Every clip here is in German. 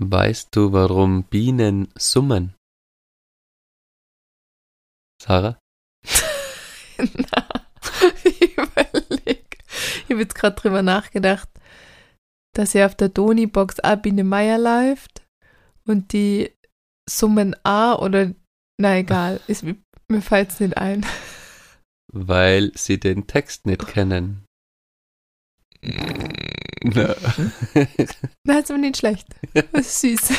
Weißt du, warum Bienen summen? Sarah? Na, ich überleg. Ich habe jetzt gerade drüber nachgedacht, dass ja auf der Doni-Box auch Biene Meier läuft und die summen A oder, na egal, ist, mir fällt es nicht ein. Weil sie den Text nicht kennen. Na. Na, ist aber nicht schlecht. Das ist süß.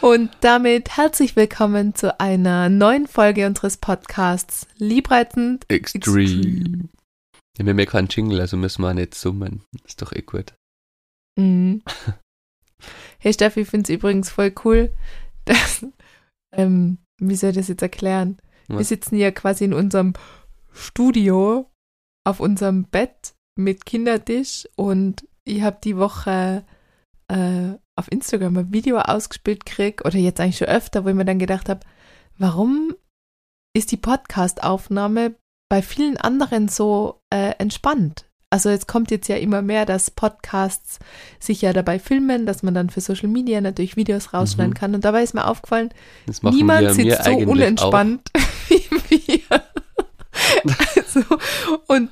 Und damit herzlich willkommen zu einer neuen Folge unseres Podcasts Liebreizend Extreme. Extreme. Ja, wir haben ja keinen Jingle, also müssen wir nicht summen. Ist doch eh gut. Mhm. Hey Steffi, ich finde es übrigens voll cool, dass, ähm, wie soll ich das jetzt erklären? Wir sitzen ja quasi in unserem Studio auf unserem Bett mit Kindertisch und ich habe die Woche äh, auf Instagram ein Video ausgespielt gekriegt oder jetzt eigentlich schon öfter, wo ich mir dann gedacht habe, warum ist die Podcast-Aufnahme bei vielen anderen so äh, entspannt? Also es kommt jetzt ja immer mehr, dass Podcasts sich ja dabei filmen, dass man dann für Social Media natürlich Videos rausschneiden mhm. kann. Und dabei ist mir aufgefallen, niemand sitzt so unentspannt wie wir. also, und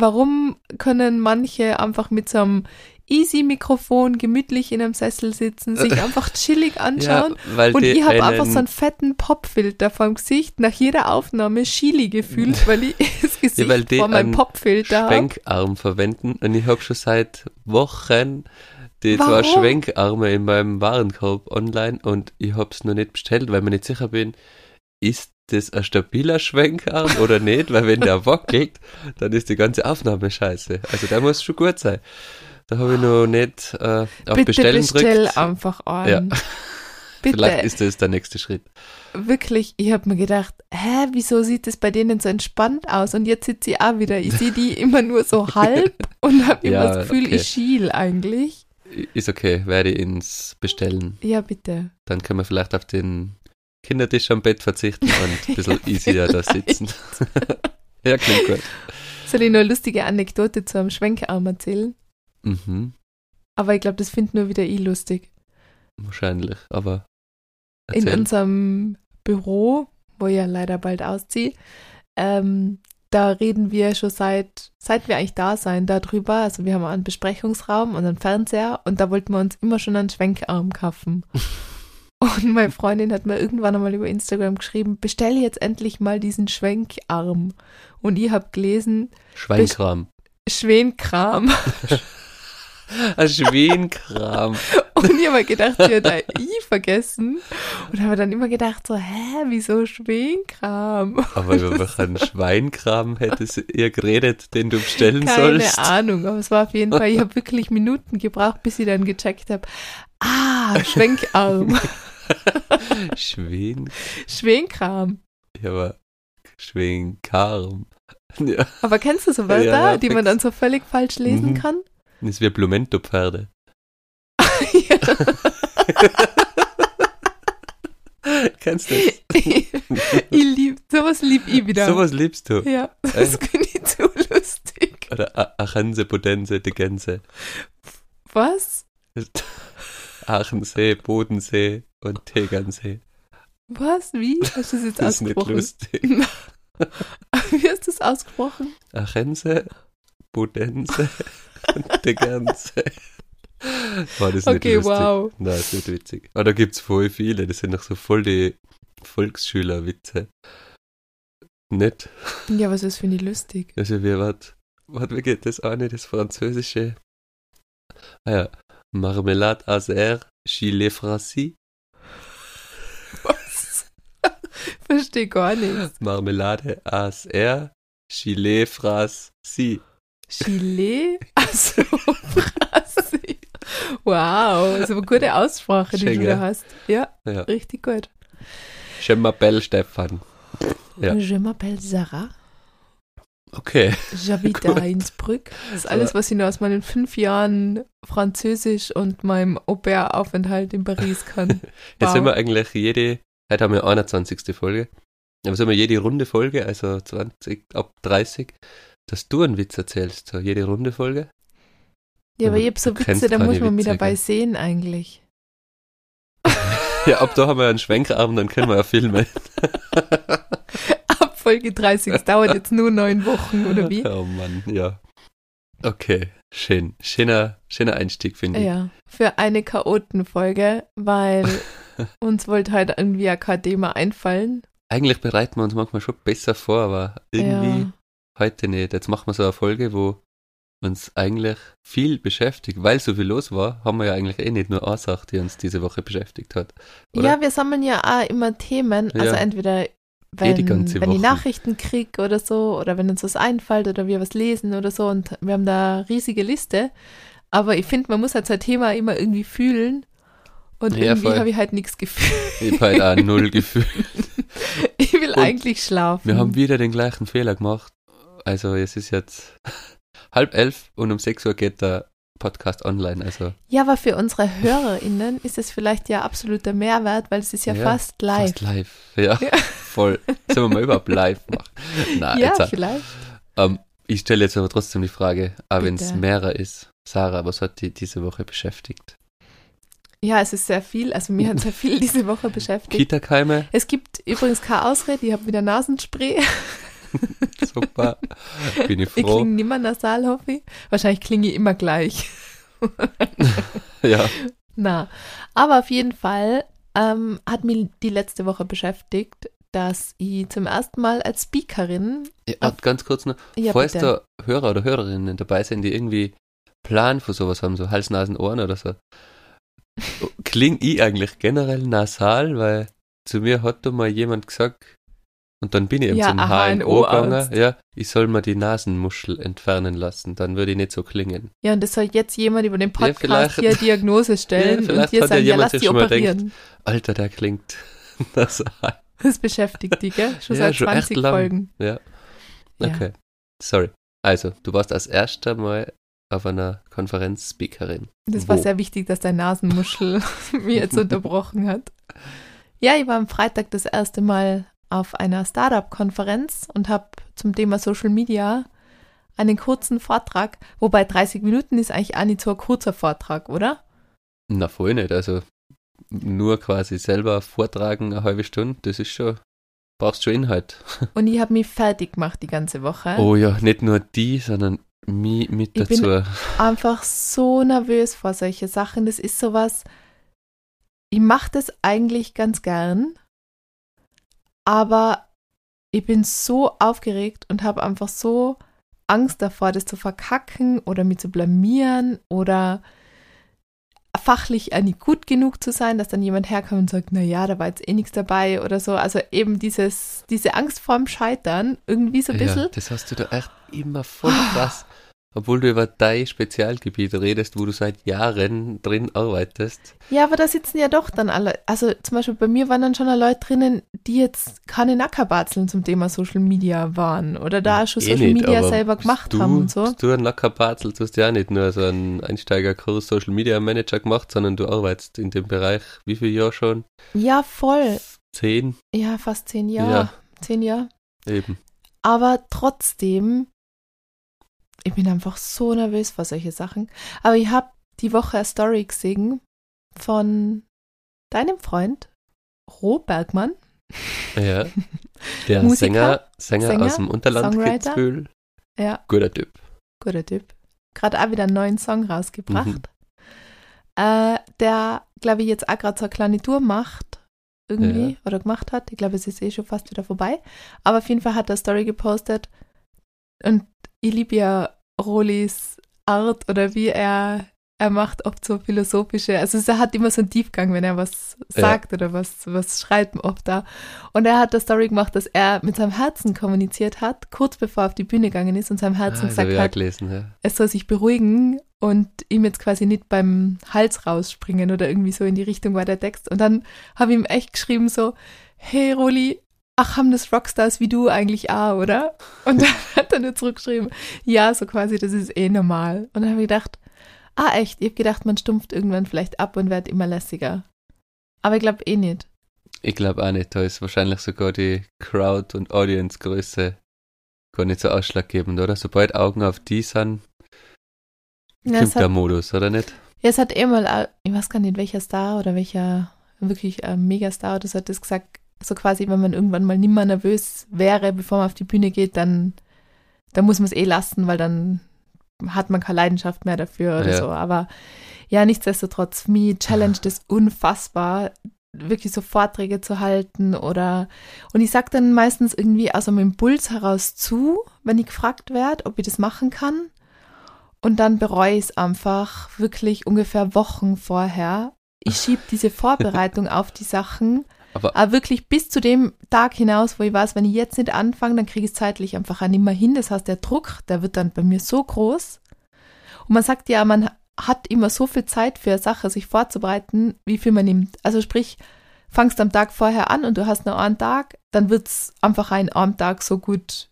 warum können manche einfach mit so einem Easy-Mikrofon gemütlich in einem Sessel sitzen, sich einfach chillig anschauen. Ja, und ich habe einfach so einen fetten Popfilter vom Gesicht, nach jeder Aufnahme Chili gefühlt, weil ich das Gesicht ja, weil vor meinem Popfilter habe. Schwenkarm verwenden und ich habe schon seit Wochen die Warum? zwei Schwenkarme in meinem Warenkorb online und ich habe es noch nicht bestellt, weil ich mir nicht sicher bin, ist das ein stabiler Schwenkarm oder nicht? Weil wenn der wackelt, dann ist die ganze Aufnahme scheiße. Also der muss schon gut sein. Da habe ich noch nicht äh, auf Bitte Bestellen bestell drückt. einfach an. Ja. Bitte. Vielleicht ist das der nächste Schritt. Wirklich, ich habe mir gedacht, hä, wieso sieht das bei denen so entspannt aus? Und jetzt sitzt sie auch wieder. Ich sehe die immer nur so halb und habe immer ja, das Gefühl, okay. ich schiel eigentlich. Ist okay, werde ich ins Bestellen. Ja, bitte. Dann können wir vielleicht auf den Kindertisch am Bett verzichten und ein bisschen easier da sitzen. ja, klingt gut. Soll ich noch eine lustige Anekdote zu einem Schwenkarm erzählen? Mhm. Aber ich glaube, das findet nur wieder ich lustig. Wahrscheinlich, aber. Erzähl. In unserem Büro, wo ich ja leider bald ausziehe, ähm, da reden wir schon seit, seit wir eigentlich da sein, darüber. Also wir haben einen Besprechungsraum und einen Fernseher und da wollten wir uns immer schon einen Schwenkarm kaufen. Und meine Freundin hat mir irgendwann einmal über Instagram geschrieben, bestell jetzt endlich mal diesen Schwenkarm. Und ich habe gelesen. Schweinkram. Schwenkram. Ein Schwenkram. Und ich habe gedacht, ich habe da I vergessen. Und habe dann immer gedacht, so, hä, wieso Schwenkram? Aber über welchen Schweinkram hättest ihr geredet, den du bestellen Keine sollst? Keine Ahnung, aber es war auf jeden Fall, ich habe wirklich Minuten gebraucht, bis ich dann gecheckt habe, ah, Schwenkarm. Schwen... Schwenkram. Ja, aber Schwenkarm. Ja. Aber kennst du so Wörter, ja, die man dann so völlig falsch lesen mhm. kann? Das ist wie Blumento-Pferde. Kennst du das? ich, lieb, sowas lieb ich wieder. Sowas liebst du? Ja, das äh? finde ich zu lustig. Oder Achense, Bodense, de Gänse. Was? Aachensee, Bodensee und Tegernsee. Was? Wie? Hast du das jetzt das ausgesprochen? Das ist nicht lustig. Wie hast du das ausgesprochen? Achense, Bodense und Tegernsee. War das okay, nicht lustig? wow. Nein, das ist nicht witzig. Aber da gibt es voll viele. Das sind noch so voll die Volksschülerwitze. Nicht? Ja, was ist, finde ich lustig. Also, wie, warte, warte, wie geht das auch nicht? Das Französische. Ah ja, Marmelade Azer, Gilet Farci. Was? Verstehe gar nichts. Marmelade Azer, Gilet Farci. Gilet? Also, Farci. Wow, das ist eine gute Aussprache, die Schenke. du da hast. Ja, ja, richtig gut. Je m'appelle Stefan. Ja. Je m'appelle Sarah. Okay. J'habite à Innsbruck. Das ist alles, was ich nur aus meinen fünf Jahren Französisch und meinem Au-pair-Aufenthalt in Paris kann. Wow. Jetzt sind wir eigentlich jede, heute haben wir 21. Folge, aber sind wir jede Runde Folge, also 20 ab 30, dass du einen Witz erzählst, so jede Runde Folge? Ja, aber Aber ich hab so Witze, da muss man mich dabei gell? sehen eigentlich. Ja, ab da haben wir einen Schwenkarm, dann können wir ja filmen. Folge 30, es dauert jetzt nur neun Wochen, oder wie? Oh Mann, ja. Okay, schön. Schöner, schöner Einstieg, finde ich. Ja, für eine Chaotenfolge, weil uns wollte halt irgendwie ja kein Thema einfallen. Eigentlich bereiten wir uns manchmal schon besser vor, aber irgendwie Ja. heute nicht. Jetzt machen wir so eine Folge, wo uns eigentlich viel beschäftigt. Weil so viel los war, haben wir ja eigentlich eh nicht nur eine Sache, die uns diese Woche beschäftigt hat. Oder? Ja, wir sammeln ja auch immer Themen. Also Ja. entweder wenn, die ganze wenn ich Woche. Nachrichten krieg oder so, oder wenn uns was einfällt oder wir was lesen oder so. Und wir haben da eine riesige Liste. Aber ich finde, man muss halt sein Thema immer irgendwie fühlen. Und Ja, irgendwie habe ich halt nichts gefühlt. Ich habe halt auch null Gefühl. Ich will Und eigentlich schlafen. Wir haben wieder den gleichen Fehler gemacht. Also es ist jetzt halb elf und um sechs Uhr geht der Podcast online. Also ja, aber für unsere HörerInnen ist es vielleicht ja absoluter Mehrwert, weil es ist ja, Ja, fast live. fast live. Ja, Ja. Voll. Sollen wir mal überhaupt live machen? Nein, ja, jetzt vielleicht. Ähm, ich stelle jetzt aber trotzdem die Frage, wenn es mehrer ist. Sarah, was hat dich diese Woche beschäftigt? Ja, es ist sehr viel. Also mir hat sehr viel diese Woche beschäftigt. Kita-Keime? Es gibt übrigens keine Ausrede, ich habe wieder Nasenspray. Super. Bin ich Ich froh. klinge nimmer nasal, hoffe ich. Wahrscheinlich klinge ich immer gleich. Ja. Na, aber auf jeden Fall ähm, hat mich die letzte Woche beschäftigt, dass ich zum ersten Mal als Speakerin, ja ganz kurz noch. ja Falls bitte, da Hörer oder Hörerinnen dabei sind, die irgendwie Plan für sowas haben, so Hals, Nasen, Ohren oder so, klinge ich eigentlich generell nasal, weil zu mir hat da mal jemand gesagt, und dann bin ich eben Ja, zum HNO gegangen, ja, ich soll mir die Nasenmuschel entfernen lassen, dann würde ich nicht so klingen. ja, und das soll jetzt jemand über den Ja, Podcast vielleicht- hier Diagnose stellen Ja, vielleicht und ja sagen, ja, jemand lass sich die schon mal operieren. Alter, der klingt nasal. Das beschäftigt dich, gell? Schon Ja, seit schon echt 20 lang. Folgen. Ja. Ja. Okay. Sorry. Also, du warst als erster Mal auf einer Konferenz Speakerin. Das war Wo? sehr wichtig, dass dein Nasenmuschel mir jetzt unterbrochen hat. Ja, ich war am Freitag das erste Mal auf einer Startup-Konferenz und habe zum Thema Social Media einen kurzen Vortrag, wobei 30 Minuten ist eigentlich auch nicht so ein kurzer Vortrag, oder? Na, voll nicht. Also, nur quasi selber vortragen eine halbe Stunde, das ist schon, brauchst schon Inhalt. Und ich habe mich fertig gemacht die ganze Woche. Oh ja, nicht nur die, sondern mich mit Ich bin- dazu. Einfach so nervös vor solche Sachen. Das ist sowas, ich mache das eigentlich ganz gern, aber ich bin so aufgeregt und habe einfach so Angst davor, das zu verkacken oder mich zu blamieren oder fachlich auch nicht gut genug zu sein, dass dann jemand herkommt und sagt, na ja, da war jetzt eh nichts dabei oder so. Also eben dieses, diese Angst vorm Scheitern, irgendwie so ein bisschen. Ja, das hast du da echt immer voll krass. Obwohl du über dein Spezialgebiet redest, wo du seit Jahren drin arbeitest. Ja, aber da sitzen ja doch dann alle. Also zum Beispiel bei mir waren dann schon Leute drinnen, die jetzt keine Nackerbatzeln zum Thema Social Media waren oder da schon Eh Social nicht, Media selber gemacht du, haben und so. Bist du ein Lackerbatzel, du hast ja auch nicht nur so einen Einsteigerkurs Social Media Manager gemacht, sondern du arbeitest in dem Bereich wie viele Jahre schon? Ja, voll. Zehn? Ja, fast zehn Jahre. Ja. Zehn Jahre. Eben. Aber trotzdem, ich bin einfach so nervös vor solche Sachen. Aber ich habe die Woche eine Story gesehen von deinem Freund, Ro Bergmann. Ja. Der Musiker, Sänger, Sänger, Sänger, aus dem Unterland Songwriter. Kitzbühel. Ja, Guter Typ. guter Typ. Gerade auch wieder einen neuen Song rausgebracht. Mhm. Äh, der, glaube ich, jetzt auch gerade so eine kleine Tour macht. Irgendwie. Ja. Oder gemacht hat. Ich glaube, es ist eh schon fast wieder vorbei. Aber auf jeden Fall hat er eine Story gepostet. Und ich liebe ja Rolis Art oder wie er, er macht oft so philosophische, also er hat immer so einen Tiefgang, wenn er was Ja. sagt oder was, was schreibt oft da. Und er hat eine Story gemacht, dass er mit seinem Herzen kommuniziert hat, kurz bevor er auf die Bühne gegangen ist und seinem Herzen Ah, das gesagt hat, gelesen, ja. es soll sich beruhigen und ihm jetzt quasi nicht beim Hals rausspringen oder irgendwie so in die Richtung war der Text. Und dann habe ich ihm echt geschrieben so, hey Roli, ach, haben das Rockstars wie du eigentlich auch, oder? Und dann hat er nur zurückgeschrieben, ja, so quasi, das ist eh normal. Und dann habe ich gedacht, ah echt, ich habe gedacht, man stumpft irgendwann vielleicht ab und wird immer lässiger. Aber ich glaube eh nicht. Ich glaube auch nicht. Da ist wahrscheinlich sogar die Crowd- und Audience-Größe gar nicht so ausschlaggebend, oder? Sobald Augen auf die sind, Ja, Kommt es der hat, Modus, oder nicht? ja, es hat eh mal, ich weiß gar nicht, welcher Star oder welcher wirklich äh, Megastar oder so hat das gesagt, so quasi, wenn man irgendwann mal nicht mehr nervös wäre, bevor man auf die Bühne geht, dann, dann muss man es eh lassen, weil dann hat man keine Leidenschaft mehr dafür oder Ja. so. Aber ja, nichtsdestotrotz, mir challenge das unfassbar, wirklich so Vorträge zu halten oder und ich sag dann meistens irgendwie aus einem Impuls heraus zu, wenn ich gefragt werde, ob ich das machen kann. Und dann bereue ich es einfach wirklich ungefähr Wochen vorher. Ich schiebe diese Vorbereitung auf die Sachen, Aber aber wirklich bis zu dem Tag hinaus, wo ich weiß, wenn ich jetzt nicht anfange, dann kriege ich es zeitlich einfach auch nicht mehr hin. Das heißt, der Druck, der wird dann bei mir so groß. Und man sagt ja, man hat immer so viel Zeit für eine Sache, sich vorzubereiten, wie viel man nimmt. Also sprich, fangst am Tag vorher an und du hast nur einen Tag, dann wird es einfach ein am Tag so gut,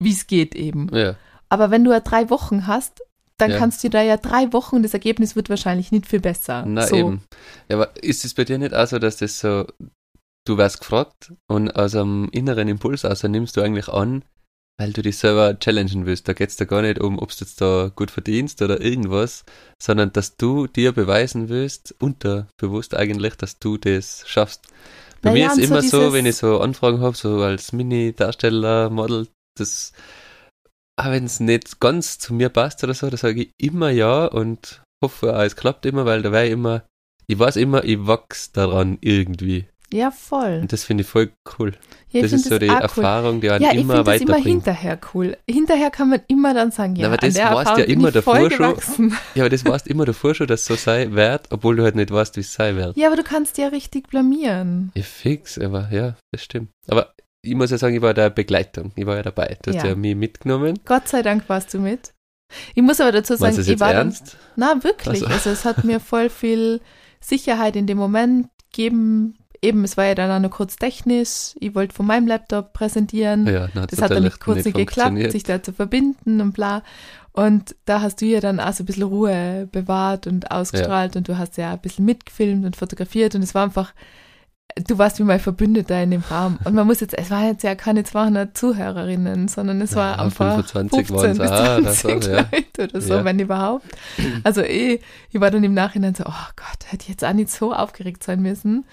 wie es geht eben. ja, Aber wenn du ja drei Wochen hast, dann Ja. kannst du da ja drei Wochen und das Ergebnis wird wahrscheinlich nicht viel besser. na so. eben. Ja, aber ist es bei dir nicht auch so, dass das so, du wirst gefragt und aus einem inneren Impuls aus nimmst du eigentlich an, weil du dich selber challengen willst. Da geht es da gar nicht um, ob du jetzt da gut verdienst oder irgendwas, sondern dass du dir beweisen willst, unterbewusst eigentlich, dass du das schaffst. Bei Naja, mir ist so immer so, dieses- wenn ich so Anfragen habe, so als Mini-Darsteller, Model, das, auch wenn es nicht ganz zu mir passt oder so, da sage ich immer ja und hoffe es klappt immer, weil da wäre ich immer, ich weiß immer, ich wachs daran irgendwie. Ja, voll. Und das finde ich voll cool. Ja, ich das ist so die auch cool. Erfahrung, die einen Ja, ich immer finde das immer weiterbringt. hinterher cool. Hinterher kann man immer dann sagen, ja, Na, aber das Erfahrung ja immer ich davor schon. Ja, aber das weißt immer davor schon, dass es so sein wird, obwohl du halt nicht weißt, wie es sein wird. Ja, aber du kannst ja richtig blamieren. Ja, fix, aber ja, das stimmt. Aber ich muss ja sagen, ich war der Begleitung, ich war ja dabei. Du hast Ja. ja mich mitgenommen. Gott sei Dank warst du mit. Ich muss aber dazu sagen, das ich war dann, ernst? na wirklich, Ach so. also es hat mir voll viel Sicherheit in dem Moment gegeben. Eben, es war ja dann auch nur kurz technisch. Ich wollte von meinem Laptop präsentieren. Ja, hat's Das hat dann kurz nicht geklappt, sich da zu verbinden und bla. Und da hast du ja dann auch so ein bisschen Ruhe bewahrt und ausgestrahlt und du hast ja ein bisschen mitgefilmt und fotografiert und es war einfach, du warst wie mein Verbündeter in dem Raum. Und man muss jetzt, es waren jetzt ja keine 200 Zuhörerinnen, sondern es war Ja, einfach 25 15 waren's bis auch, das 20 war, ja. Leute oder so, Ja. wenn überhaupt. Also eh, ich war dann im Nachhinein so, oh Gott, hätte ich jetzt auch nicht so aufgeregt sein müssen.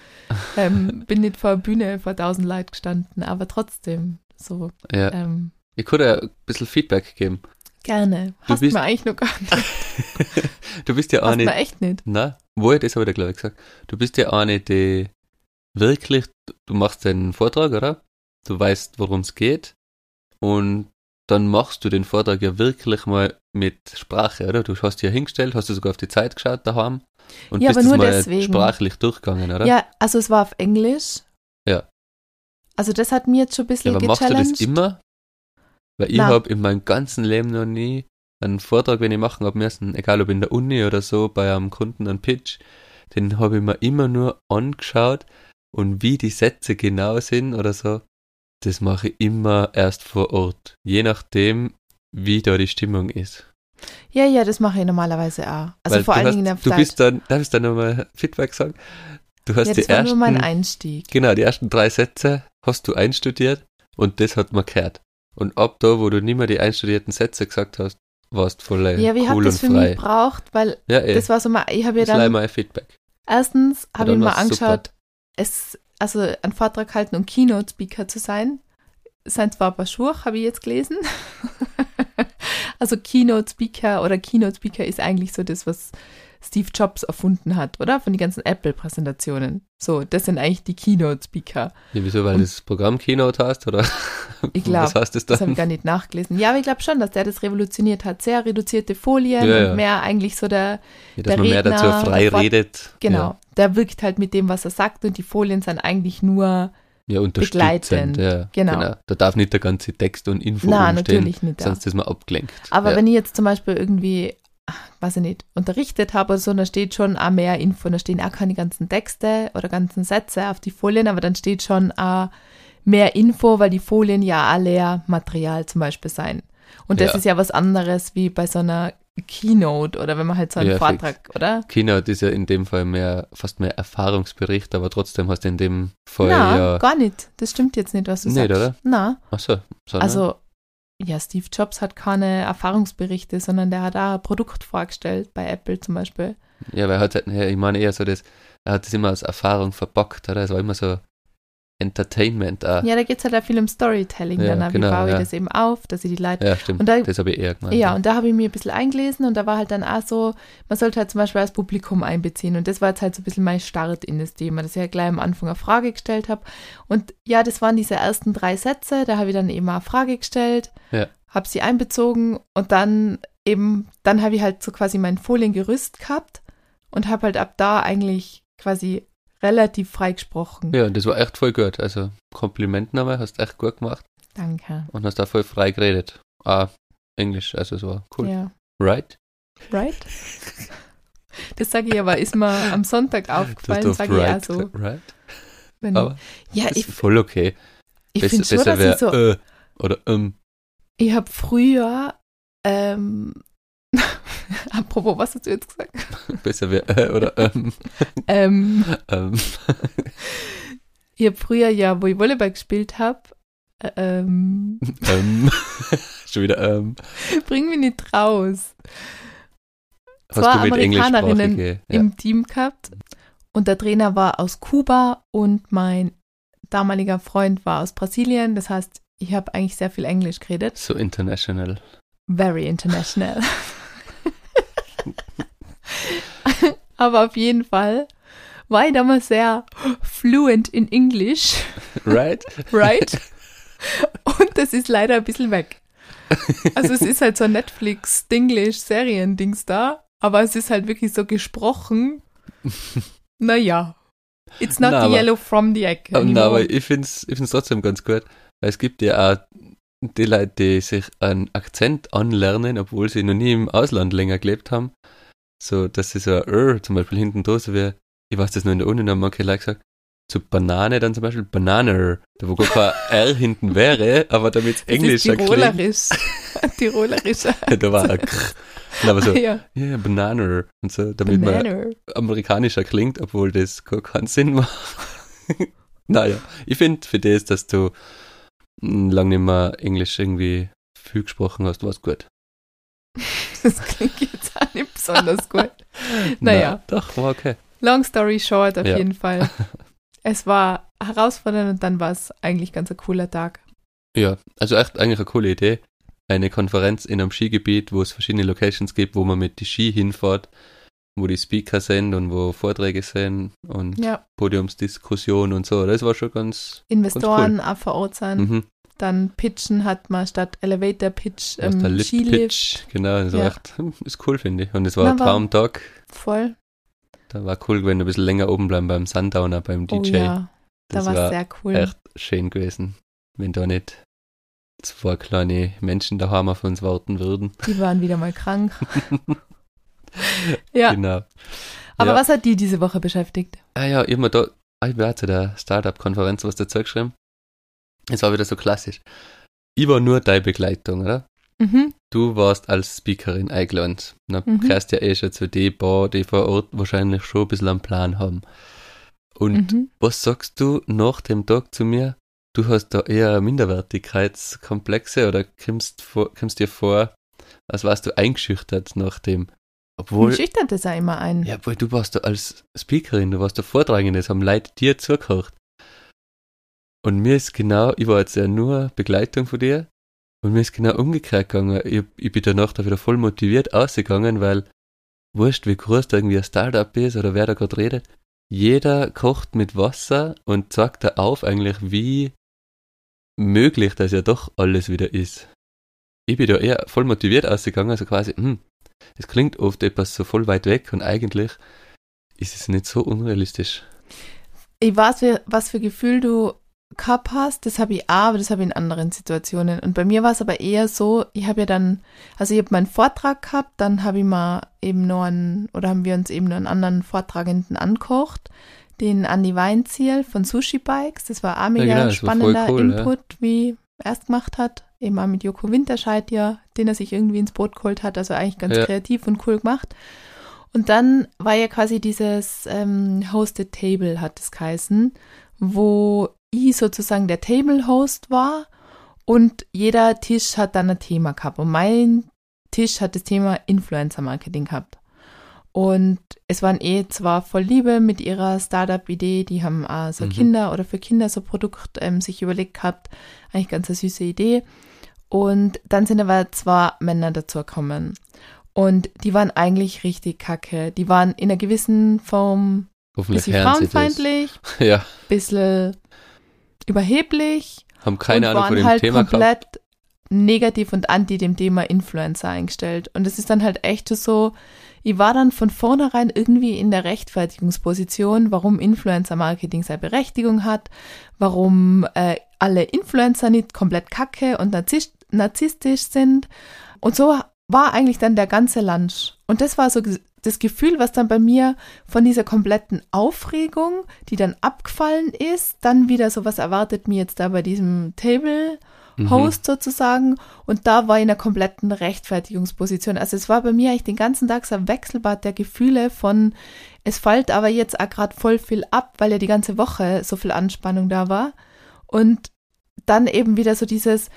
Ähm, bin nicht vor der Bühne vor 1000 Leuten gestanden, aber trotzdem so. Ja, Ähm, ich könnte ja ein bisschen Feedback geben. Gerne. Du Hast bist- mir eigentlich noch gar nicht. Du bist ja auch Hast nicht, echt nicht. na, wohl, das habe ich dir glaube ich gesagt. Du bist ja auch nicht die, wirklich, du machst den Vortrag, oder? Du weißt, worum es geht. Und dann machst du den Vortrag ja wirklich mal mit Sprache, oder? Du hast dich ja hingestellt, hast du sogar auf die Zeit geschaut daheim und Ja, bist aber nur mal deswegen. sprachlich durchgegangen, oder? Ja, also es war auf Englisch. Ja. Also das hat mir jetzt schon ein bisschen Ja, aber machst du gechallenged. das immer? Weil ich habe in meinem ganzen Leben noch nie einen Vortrag, wenn ich machen habe müssen, egal ob in der Uni oder so, bei einem Kunden einen Pitch, den habe ich mir immer nur angeschaut und wie die Sätze genau sind oder so, das mache ich immer erst vor Ort. Je nachdem, wie da die Stimmung ist. Ja, ja, das mache ich normalerweise auch. Also Weil vor allen hast, Dingen in der Du bist dann, darf ich dann nochmal Feedback sagen? Du hast ja, die das war nur mein ersten, Einstieg. genau, die ersten drei Sätze hast du einstudiert und das hat man gehört. Und ab da, wo du nicht mehr die einstudierten Sätze gesagt hast, warst voll Ja, wie cool habe und das für frei. mich braucht, weil ja, eh. das war so mal, ich habe ja dann, erstens habe ich mir angeschaut, es, also einen Vortrag halten und Keynote-Speaker zu sein. Sein zwar ein paar Schuhe, habe ich jetzt gelesen. also Keynote-Speaker oder Keynote-Speaker ist eigentlich so das, was Steve Jobs erfunden hat, oder? Von den ganzen Apple-Präsentationen. So, das sind eigentlich die Keynote-Speaker. Ja, wieso, weil du das Programm Keynote hast, oder? Ich glaube, das Das habe ich gar nicht nachgelesen. Ja, aber ich glaube schon, dass der das revolutioniert hat. Sehr reduzierte Folien Ja, ja. und mehr eigentlich so der, Ja, dass der man mehr dazu Redner, frei redet. genau, der wirkt halt mit dem, was er sagt und die Folien sind eigentlich nur, Ja, unterstützend. begleitend. Ja, Genau. Da darf nicht der ganze Text und Info na umstehen, natürlich nicht. Sonst ist man abgelenkt. Aber ja. wenn ich jetzt zum Beispiel irgendwie, weiß ich nicht, unterrichtet habe oder so, dann steht schon auch mehr Info, da stehen auch keine ganzen Texte oder ganzen Sätze auf die Folien, aber dann steht schon auch mehr Info, weil die Folien ja auch Lehrmaterial zum Beispiel sein. Und das Ja. ist ja was anderes wie bei so einer Keynote oder wenn man halt so einen Ja, fix. Vortrag, oder? Keynote ist ja in dem Fall mehr, fast mehr Erfahrungsbericht, aber trotzdem hast du in dem Fall Na, ja. gar nicht. Das stimmt jetzt nicht, was du Nicht, sagst. oder? Na, Ach so, sondern, also ja, Steve Jobs hat keine Erfahrungsberichte, sondern der hat auch ein Produkt vorgestellt, bei Apple zum Beispiel. Ja, weil er hat, ich meine eher so das, er hat das immer als Erfahrung verbockt, oder? Es war immer so Entertainment. Auch. Ja, da geht es halt auch viel um Storytelling. Ja, dann, genau, wie baue ich ja. das eben auf, dass ich die Leute. Ja, stimmt. Und da- das habe ich eher gemeint. Ja, und da habe ich mir ein bisschen eingelesen und da war halt dann auch so, man sollte halt zum Beispiel das Publikum einbeziehen. Und das war jetzt halt so ein bisschen mein Start in das Thema, dass ich ja gleich am Anfang eine Frage gestellt habe. Und ja, das waren diese ersten drei Sätze, da habe ich dann eben eine Frage gestellt, habe sie einbezogen und dann eben, dann habe ich halt so quasi mein Foliengerüst gehabt und habe halt ab da eigentlich quasi relativ frei gesprochen. Ja, das war echt voll gut. Also Kompliment nochmal, hast echt gut gemacht Danke. und hast da voll frei geredet. Ah, Englisch, also so cool. Ja. Right? Right? Das sage ich aber, ist mir am Sonntag aufgefallen, sage ich auch right, so. right? Wenn, Aber ja, ist ich, voll okay. ich finde schon, dass wär, ich so, äh, oder ähm. ich habe früher, ähm, apropos, was hast du jetzt gesagt? Besser wäre äh, oder ähm. Ähm, ähm. ich habe früher ja, wo ich Volleyball gespielt habe, ähm, ähm. Schon wieder ähm. bring mich nicht raus, Hast Zwei du mit Amerikanerinnen? Ja. im Team gehabt und der Trainer war aus Kuba und mein damaliger Freund war aus Brasilien, das heißt, ich habe eigentlich sehr viel Englisch geredet. So international. Very international. Aber auf jeden Fall war ich damals sehr fluent in English, Right? right? Und das ist leider ein bisschen weg. Also es ist halt so ein Netflix-Dinglish-Serien-Dings da, aber es ist halt wirklich so gesprochen. Naja. It's not Na, the aber- yellow from the egg. Anymore. na, aber ich finde es ich find's trotzdem ganz gut. Weil es gibt ja auch die Leute, die sich einen Akzent anlernen, obwohl sie noch nie im Ausland länger gelebt haben. So, dass sie so ein R zum Beispiel hinten da so wie, ich weiß das nur in der Uni, da haben manche Leute gesagt, zu Banane dann zum Beispiel Bananer, da wo gar kein R hinten wäre, aber damit es englischer klingt, Tirolerisch. Tirolerisch. da war ein Kr. Aber so, ja, ja, Bananer und so, damit man Banana. amerikanischer klingt, obwohl das gar keinen Sinn macht. naja, ich finde für das, dass du lang nicht mehr Englisch irgendwie viel gesprochen hast, war es gut. Das klingt jetzt auch nicht besonders gut. Naja. Na, doch, war okay. Long story short, auf Ja. jeden Fall. Es war herausfordernd und dann war es eigentlich ganz ein cooler Tag. Ja, also echt eigentlich eine coole Idee. Eine Konferenz in einem Skigebiet, wo es verschiedene Locations gibt, wo man mit die Ski hinfährt, wo die Speaker sind und wo Vorträge sind und Ja, Podiumsdiskussion und so. Das war schon ganz. Investoren auch vor Ort sein. Mhm. Dann Pitchen hat man statt Elevator Pitch der ähm, Lit Skilift. Pitch, genau, das war Ja. echt, hm, ist cool, finde ich. Und es war Na, ein war- Traumtag. Voll. Da war cool gewesen, ein bisschen länger oben bleiben beim Sundowner, beim DJ. Oh ja, das da war war sehr cool. echt schön gewesen, wenn da nicht zwei kleine Menschen daheim auf uns warten würden. Die waren wieder mal krank. ja, Genau. aber ja. was hat die diese Woche beschäftigt? Ah ja, immer da, ah, ich war zu der Startup-Konferenz was dazu geschrieben. Es war wieder so klassisch. Ich war nur deine Begleitung, oder? Mhm. Du warst als Speakerin eingeladen. Na, Mhm. gehörst ja eh schon zu den paar, die vor Ort wahrscheinlich schon ein bisschen einen Plan haben. Und Mhm. Was sagst du nach dem Tag zu mir? Du hast da eher Minderwertigkeitskomplexe oder kommst, vor, kommst dir vor, als warst du eingeschüchtert nach dem. Obwohl, Mich schüchtert das ja immer ein. ja, obwohl du warst da als Speakerin, du warst da Vortragende, es haben Leute dir zugehört. Und mir ist genau, ich war jetzt ja nur Begleitung von dir und mir ist genau umgekehrt gegangen. Ich, ich bin danach da wieder voll motiviert ausgegangen, weil wurscht, wie groß da irgendwie ein Startup ist oder wer da gerade redet, jeder kocht mit Wasser und zeigt da auf eigentlich, wie möglich das ja doch alles wieder ist. Ich bin da eher voll motiviert ausgegangen, also quasi, hm, es klingt oft etwas so voll weit weg und eigentlich ist es nicht so unrealistisch. Ich weiß, was für Gefühl du gehabt hast, das habe ich auch, aber das habe ich in anderen Situationen. Und bei mir war es aber eher so, ich habe ja dann, also ich habe meinen Vortrag gehabt, dann habe ich mal eben noch einen, oder haben wir uns eben noch einen anderen Vortragenden angekocht, den Andi Weinziel von Sushi Bikes. Das war auch mega genau, war voll spannender cool, ja. Input, wie er es gemacht hat. Eben auch mit Joko Winterscheid ja, den er sich irgendwie ins Boot geholt hat. Also eigentlich ganz Ja. kreativ und cool gemacht. Und dann war ja quasi dieses ähm, Hosted Table, hat es geheißen, wo ich sozusagen der Table Host war und jeder Tisch hat dann ein Thema gehabt. Und mein Tisch hat das Thema Influencer-Marketing gehabt. Und es waren eh zwar voll Liebe mit ihrer Startup-Idee, die haben auch so Mhm. Kinder oder für Kinder so Produkt ähm, sich überlegt gehabt, eigentlich ganz eine süße Idee. Und dann sind aber zwei Männer dazu gekommen. Und die waren eigentlich richtig kacke. Die waren in einer gewissen Form bisschen frauenfeindlich, Ja, bisschen überheblich haben keine und Ahnung von dem halt Thema gehabt. komplett negativ und anti dem Thema Influencer eingestellt. Und es ist dann halt echt so, ich war dann von vornherein irgendwie in der Rechtfertigungsposition, warum Influencer-Marketing seine Berechtigung hat, warum äh, alle Influencer nicht komplett kacke und narzisst, narzisstisch sind. Und so war eigentlich dann der ganze Lunch. Und das war so das Gefühl, was dann bei mir von dieser kompletten Aufregung, die dann abgefallen ist, dann wieder so was erwartet mir jetzt da bei diesem Table Mhm. Host sozusagen und da war ich in einer kompletten Rechtfertigungsposition. Also es war bei mir eigentlich den ganzen Tag so ein Wechselbad der Gefühle von, es fällt aber jetzt auch gerade voll viel ab, weil ja die ganze Woche so viel Anspannung da war und dann eben wieder so dieses,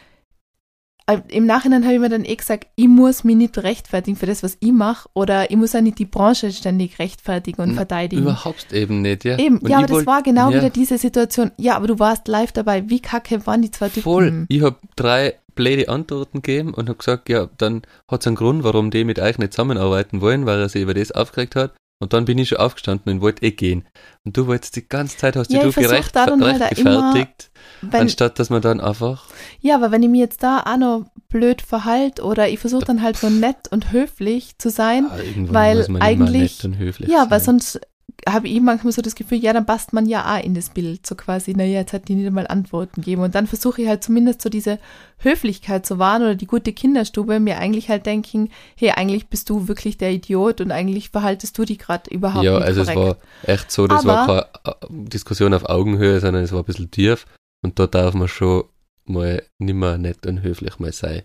im Nachhinein habe ich mir dann eh gesagt, ich muss mich nicht rechtfertigen für das, was ich mache oder ich muss auch nicht die Branche ständig rechtfertigen und verteidigen. Überhaupt eben nicht, ja. Eben, Und ja, aber das wollt- war genau ja, wieder diese Situation. Ja, aber du warst live dabei. Wie kacke waren die zwei Typen? Voll. Ich hab drei blöde Antworten gegeben und hab gesagt, ja, dann hat's einen Grund, warum die mit euch nicht zusammenarbeiten wollen, weil er sich über das aufgeregt hat. Und dann bin ich schon aufgestanden und wollte eh gehen. Und du wolltest die ganze Zeit, hast Ja, du gerecht, halt rechtgefertigt, Wenn, anstatt dass man dann einfach, ja, aber wenn ich mir jetzt da auch noch blöd verhalte oder ich versuche dann halt so nett und höflich zu sein, ah, irgendwann weil eigentlich- ja, weil sonst habe ich manchmal so das Gefühl, ja, dann passt man ja auch in das Bild, so quasi, naja, jetzt hat die nicht einmal Antworten gegeben. Und dann versuche ich halt zumindest so diese Höflichkeit zu wahren oder die gute Kinderstube, mir eigentlich halt denken, hey, eigentlich bist du wirklich der Idiot und eigentlich verhaltest du dich gerade überhaupt Ja, nicht also korrekt. es war echt so, das war Aber- keine äh, Diskussion auf Augenhöhe, sondern es war ein bisschen tief und da darf man schon mal nimmer nett und höflich mal sein.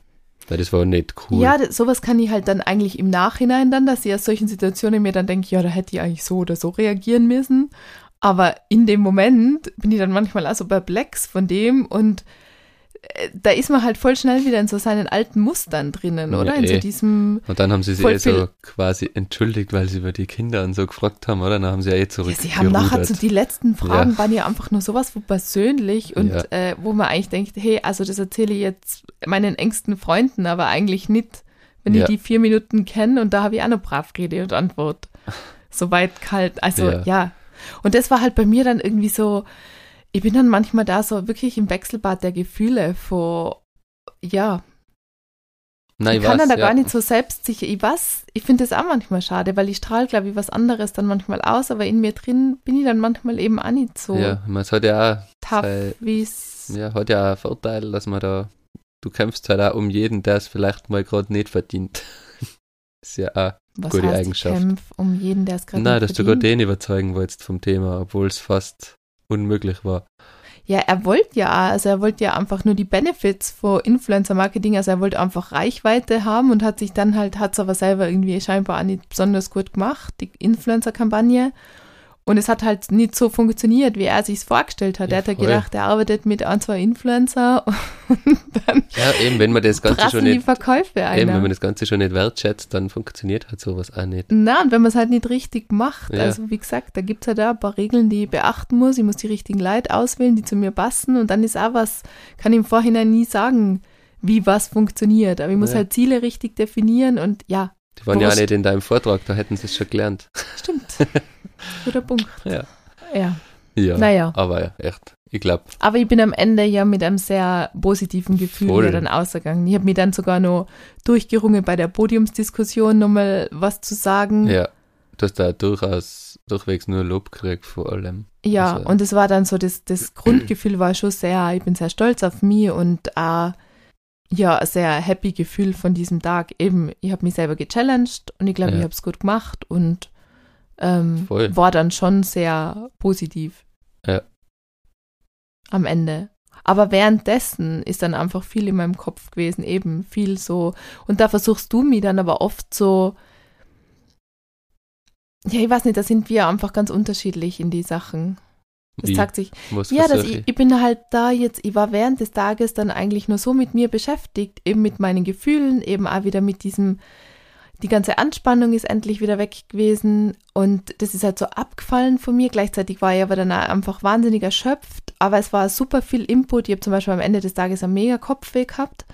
Das war nicht cool. Ja, das, sowas kann ich halt dann eigentlich im Nachhinein dann, dass ich aus solchen Situationen mir dann denke, ja, da hätte ich eigentlich so oder so reagieren müssen. Aber in dem Moment bin ich dann manchmal auch so perplex von dem und da ist man halt voll schnell wieder in so seinen alten Mustern drinnen, Ja, oder? In so eh. diesem, Und dann haben sie sich eh so quasi entschuldigt, weil sie über die Kinder und so gefragt haben, oder? Dann haben sie ja eh ja, zurück. sie haben nachher so die letzten Fragen Ja. waren ja einfach nur sowas von persönlich und Ja. äh, wo man eigentlich denkt, hey, also das erzähle ich jetzt meinen engsten Freunden, aber eigentlich nicht, wenn Ja. ich die vier Minuten kenne und da habe ich auch noch brav Rede und Antwort. Soweit kalt. Also Ja. ja. Und das war halt bei mir dann irgendwie so, ich bin dann manchmal da so wirklich im Wechselbad der Gefühle vor, ja, Nein, ich ich kann weiß, dann da ja. gar nicht so selbstsicher. Ich weiß, ich finde das auch manchmal schade, weil ich strahle, glaube ich, was anderes dann manchmal aus, aber in mir drin bin ich dann manchmal eben auch nicht so Ja, es hat ja auch, wie es. ja, hat ja auch einen Vorteil, dass man da, du kämpfst halt auch um jeden, der es vielleicht mal gerade nicht verdient. ist ja auch, Was gute heißt, Eigenschaft. Ich kämpf um jeden, der es gerade nein, nicht dass du gerade verdient. den überzeugen wolltest vom Thema, obwohl es fast unmöglich war. Ja, er wollte ja, also er wollte ja einfach nur die Benefits von Influencer-Marketing, also er wollte einfach Reichweite haben und hat sich dann halt, hat es aber selber irgendwie scheinbar auch nicht besonders gut gemacht, die Influencer-Kampagne. Und es hat halt nicht so funktioniert, wie er sich vorgestellt hat. Ja, er hat ja gedacht, er arbeitet mit ein, zwei Influencer und dann Ja, eben, wenn man das Ganze schon nicht, Verkäufe eben, ein. wenn man das Ganze schon nicht wertschätzt, dann funktioniert halt sowas auch nicht. Na, und wenn man es halt nicht richtig macht, Ja. also wie gesagt, da gibt es halt auch ein paar Regeln, die ich beachten muss. Ich muss die richtigen Leute auswählen, die zu mir passen und dann ist auch was, kann ich im Vorhinein nie sagen, wie was funktioniert. Aber ich muss Ja. halt Ziele richtig definieren und ja, Die waren ja auch Bewusst. nicht in deinem Vortrag, da hätten sie es schon gelernt. stimmt. Guter Punkt. Ja. Ja, Ja, naja. aber ja, echt. Ich glaube, Aber ich bin am Ende ja mit einem sehr positiven Gefühl Voll. dann ausgegangen. Ich habe mir dann sogar noch durchgerungen, bei der Podiumsdiskussion nochmal was zu sagen. ja, du hast da durchaus, durchwegs nur Lob gekriegt vor allem. Ja, Also- und es war dann so, das, das Grundgefühl war schon sehr, ich bin sehr stolz auf mich und auch, ja, sehr happy Gefühl von diesem Tag. Eben, ich habe mich selber gechallenged und ich glaube, Ja. ich habe es gut gemacht und ähm, war dann schon sehr positiv. Ja. Am Ende. Aber währenddessen ist dann einfach viel in meinem Kopf gewesen, eben viel so. Und da versuchst du mich dann aber oft so, ja, ich weiß nicht, da sind wir einfach ganz unterschiedlich in die Sachen. Das Wie? sagt sich. Was Ja, das, versuche ich, ich bin halt da jetzt, ich war während des Tages dann eigentlich nur so mit mir beschäftigt, eben mit meinen Gefühlen, eben auch wieder mit diesem, die ganze Anspannung ist endlich wieder weg gewesen und das ist halt so abgefallen von mir. Gleichzeitig war ich aber dann einfach wahnsinnig erschöpft, aber es war super viel Input. Ich habe zum Beispiel am Ende des Tages einen mega Kopfweh gehabt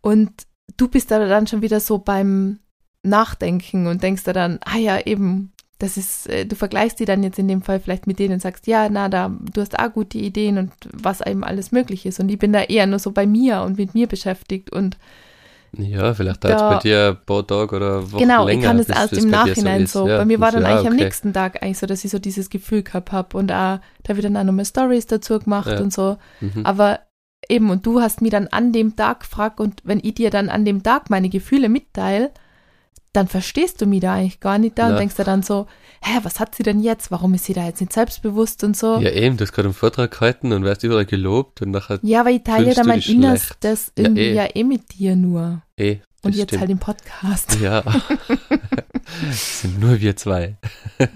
und du bist aber dann schon wieder so beim Nachdenken und denkst da dann, ah ja, eben, das ist, äh, du vergleichst die dann jetzt in dem Fall vielleicht mit denen und sagst, ja, na, da, du hast auch gute Ideen und was eben alles möglich ist. Und ich bin da eher nur so bei mir und mit mir beschäftigt und Ja, vielleicht dauert es bei dir ein paar Tage oder Wochen genau, länger. ich kann es bis erst das im Nachhinein ist. so. Ja, bei mir war das- dann ja, eigentlich am okay. nächsten Tag eigentlich so, dass ich so dieses Gefühl gehabt habe und auch, da wird dann auch nochmal Stories dazu gemacht Ja. und so. Mhm. Aber eben, und du hast mir dann an dem Tag gefragt und wenn ich dir dann an dem Tag meine Gefühle mitteile, dann verstehst du mich da eigentlich gar nicht da und Na. denkst dir dann so, hä, was hat sie denn jetzt? Warum ist sie da jetzt nicht selbstbewusst und so? Ja, eben, du hast gerade einen Vortrag gehalten und wirst überall gelobt und nachher, Ja, aber ich teile Fühlst da du mein Innerstes schlecht? Ja, irgendwie eh. ja eh mit dir nur. eh, das Und jetzt stimmt. halt im Podcast. Ja. Sind nur wir zwei.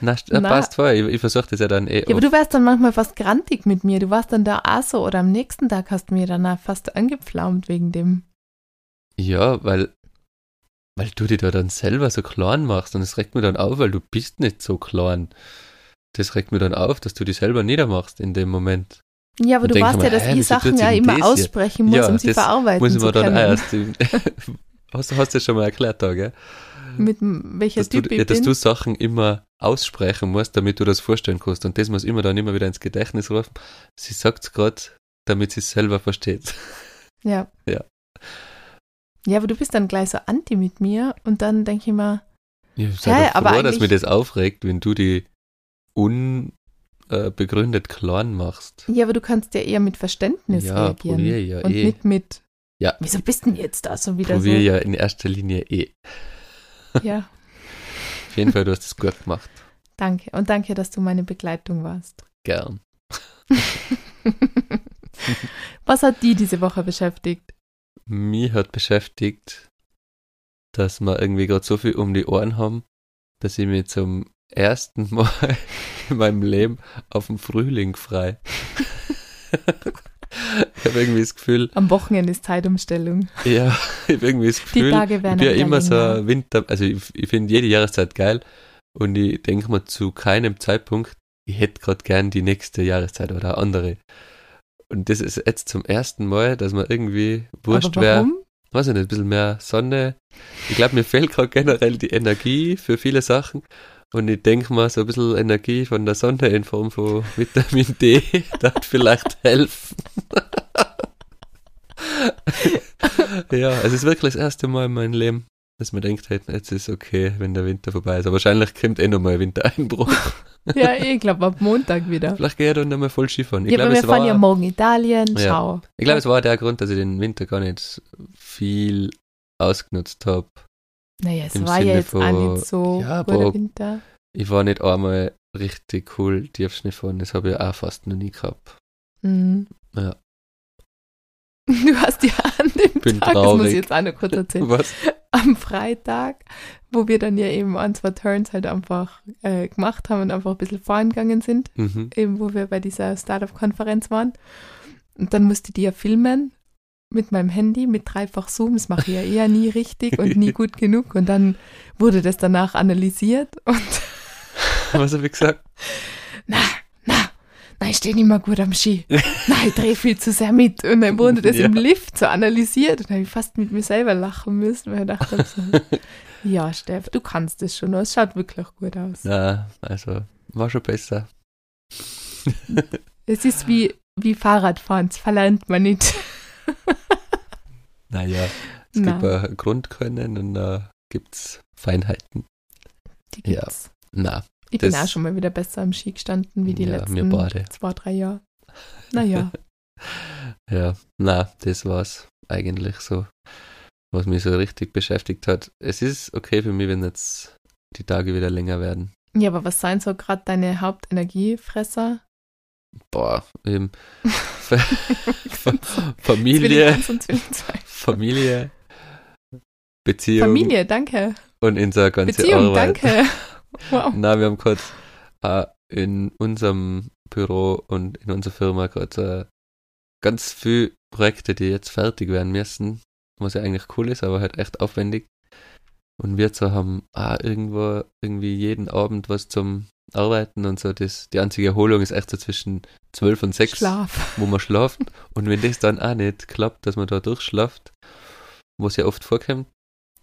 Na, Na. passt voll. Ich, ich versuche das ja dann eh. Ja, aber du wärst dann manchmal fast grantig mit mir. Du warst dann da auch so oder am nächsten Tag hast du mir dann auch fast angepflaumt wegen dem. Ja, weil, weil du dich da dann selber so klein machst und es regt mir dann auf, weil du bist nicht so klein. Das regt mir dann auf, dass du dich selber niedermachst in dem Moment. Ja, aber Dann du weißt ja, dass hä, ich Sachen ja immer das aussprechen muss, Ja, um sie verarbeiten Muss ich zu mir dann können. auch erst. hast, du- hast du das schon mal erklärt da, gell? Mit welcher Dass du, Typ ja, ich dass bin. du Sachen immer aussprechen musst, damit du das vorstellen kannst. Und das muss immer dann immer wieder ins Gedächtnis rufen. Sie sagt es gerade, damit sie es selber versteht. ja. Ja. Ja, aber du bist dann gleich so anti mit mir und dann denke ich mir, Ich Hä, sage aber froh, dass mir das aufregt, wenn du die unbegründet klein machst. ja, aber du kannst ja eher mit Verständnis Ja, reagieren. probier ja und eh. nicht mit, Ja. wieso bist denn jetzt da so wieder Probier so? ja in erster Linie eh. Ja, Auf jeden Fall, du hast es gut gemacht. danke. Und danke, dass du meine Begleitung warst. Gern. Was hat die diese Woche beschäftigt? Mich hat beschäftigt, dass wir irgendwie gerade so viel um die Ohren haben, dass ich mich zum ersten Mal in meinem Leben auf den Frühling frei. ich habe irgendwie das Gefühl, Am Wochenende ist Zeitumstellung. ja, ich habe irgendwie das Die Gefühl, Tage werden ich bin ja immer so länger. ein Winter, also ich, ich finde jede Jahreszeit geil und ich denke mir zu keinem Zeitpunkt, ich hätte gerade gern die nächste Jahreszeit oder andere. Und das ist jetzt zum ersten Mal, dass man irgendwie wurscht wäre, weiß ich nicht, ein bisschen mehr Sonne. Ich glaube, mir fehlt gerade generell die Energie für viele Sachen. Und ich denke mal, so ein bisschen Energie von der Sonne in Form von Vitamin D, das vielleicht helfen. ja, es ist wirklich das erste Mal in meinem Leben, dass man denkt, hey, jetzt ist okay, wenn der Winter vorbei ist. Aber wahrscheinlich kommt eh nochmal ein Wintereinbruch. Ja, ich glaube ab Montag wieder. Vielleicht gehe ich dann nochmal voll Skifahren. Ich ja, aber glaube, wir fahren war, ja morgen Italien. Ja. Schau. ich glaube, es war der Grund, dass ich den Winter gar nicht viel ausgenutzt habe. Naja, es im war ja Sinne jetzt auch von- nicht so Ja, guter Winter. Ich war nicht einmal richtig cool Tiefschnee fahren. Das habe ich auch fast noch nie gehabt. Mhm. Ja. Du hast ja an dem Bin Tag, das muss ich traurig. jetzt auch noch kurz erzählen, Was? Am Freitag, wo wir dann ja eben ein, zwei Turns halt einfach äh, gemacht haben und einfach ein bisschen fahren gegangen sind, Mhm. eben wo wir bei dieser Startup-Konferenz waren. Und dann musste die ja filmen mit meinem Handy, mit dreifach Zoom. Das mache ich ja eher nie richtig und nie gut genug. Und dann wurde das danach analysiert und Was habe ich gesagt? na, na, ich stehe nicht mehr gut am Ski. Na, ich drehe viel zu sehr mit. Und dann wurde das Ja. im Lift so analysiert und dann habe ich fast mit mir selber lachen müssen, weil ich dachte so, ja, Steff, du kannst es schon. Es schaut wirklich gut aus. Na, also, war schon besser. Es ist wie, wie Fahrradfahren, das verlernt man nicht. Naja, es Na. gibt ein Grundkönnen und da gibt's Feinheiten. Die Ja. gibt's. Na, Ich bin Das- auch schon mal wieder besser am Ski gestanden wie die Ja, letzten zwei, drei Jahre. Naja, ja, na, das war's eigentlich so, was mich so richtig beschäftigt hat. Es ist okay für mich, wenn jetzt die Tage wieder länger werden. ja, aber was seien so gerade deine Hauptenergiefresser? Boah, eben Familie. Familie, Beziehung Familie, danke. und unser ganze Beziehung, Arbeit. danke. Wow. Na, wir haben kurz, äh, in unserem Büro und in unserer Firma gerade äh, ganz viele Projekte, die jetzt fertig werden müssen, was ja eigentlich cool ist, aber halt echt aufwendig. Und wir so haben ah, irgendwo irgendwie jeden Abend was zum Arbeiten und so. Das, die einzige Erholung ist echt so zwischen 12 und 6, Schlaf. wo man schlaft. Und wenn das dann auch nicht klappt, dass man da durchschlaft, was ja oft vorkommt,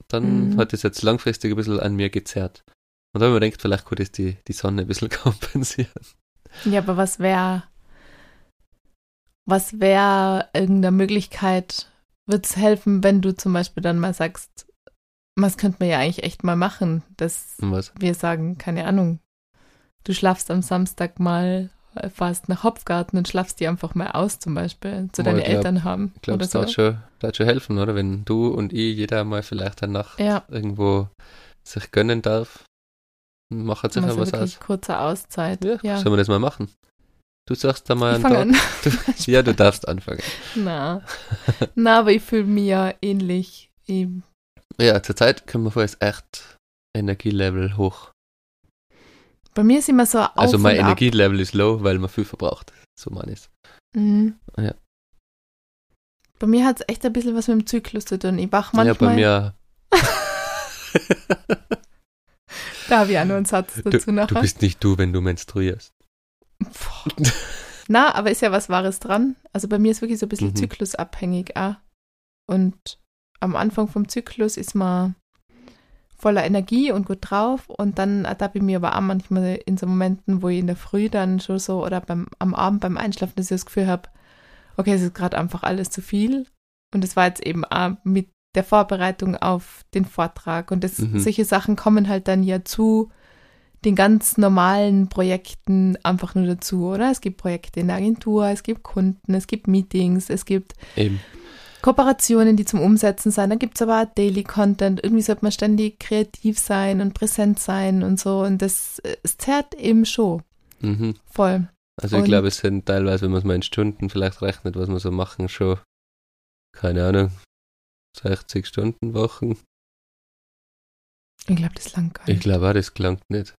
dann Mhm. hat das jetzt langfristig ein bisschen an mir gezerrt. Und da habe ich mir gedacht, vielleicht könnte das die, die Sonne ein bisschen kompensieren. Ja, aber was wäre, was wäre irgendeine Möglichkeit, würde es helfen, wenn du zum Beispiel dann mal sagst, was könnte man ja eigentlich echt mal machen, dass was? wir sagen, keine Ahnung, du schlafst am Samstag mal, äh, fährst nach Hopfgarten und schlafst die einfach mal aus zum Beispiel, zu Oh, deine ich glaub- Eltern haben. Ich glaube, es so. wird schon, schon helfen, oder? Wenn du und ich jeder mal vielleicht eine Nacht Ja, irgendwo sich gönnen darf, macht mal sicher so was aus. kurze Auszeit. Ja, Ja, sollen wir das mal machen? Du sagst da mal einen fange Tag. an. Du, ja, du darfst anfangen. Na. Na, aber ich fühle mich ja ähnlich. Ich, Ja, zurzeit können wir vorerst echt Energielevel hoch. bei mir ist immer so auf also mein. Energielevel ist low, weil man viel verbraucht. So meine ich Mhm. Ja. Bei mir hat es echt ein bisschen was mit dem Zyklus zu tun. Ich wach Ja, manchmal, bei mir, da habe ich auch noch einen Satz du, dazu du nachher. bist nicht du, wenn du menstruierst. Boah. Na, aber ist ja was Wahres dran. Also bei mir ist wirklich so ein bisschen Mhm. zyklusabhängig auch. Und am Anfang vom Zyklus ist man voller Energie und gut drauf und dann ertappe ich mir aber auch manchmal in so Momenten, wo ich in der Früh dann schon so oder beim, am Abend beim Einschlafen, dass ich das Gefühl habe, okay, es ist gerade einfach alles zu viel. Und es war jetzt eben auch mit der Vorbereitung auf den Vortrag und das, Mhm. solche Sachen kommen halt dann ja zu den ganz normalen Projekten einfach nur dazu, oder? Es gibt Projekte in der Agentur, es gibt Kunden, es gibt Meetings, es gibt Eben. Kooperationen, die zum Umsetzen sein. Dann gibt es aber auch Daily Content. Irgendwie sollte man ständig kreativ sein und präsent sein und so. Und das äh, es zerrt eben schon Mhm. voll. Also ich glaube, es sind teilweise, wenn man es mal in Stunden vielleicht rechnet, was wir so machen, schon, keine Ahnung, 60 Stunden Wochen. Ich glaube, das langt gar Ich nicht. glaube auch, das klangt nicht.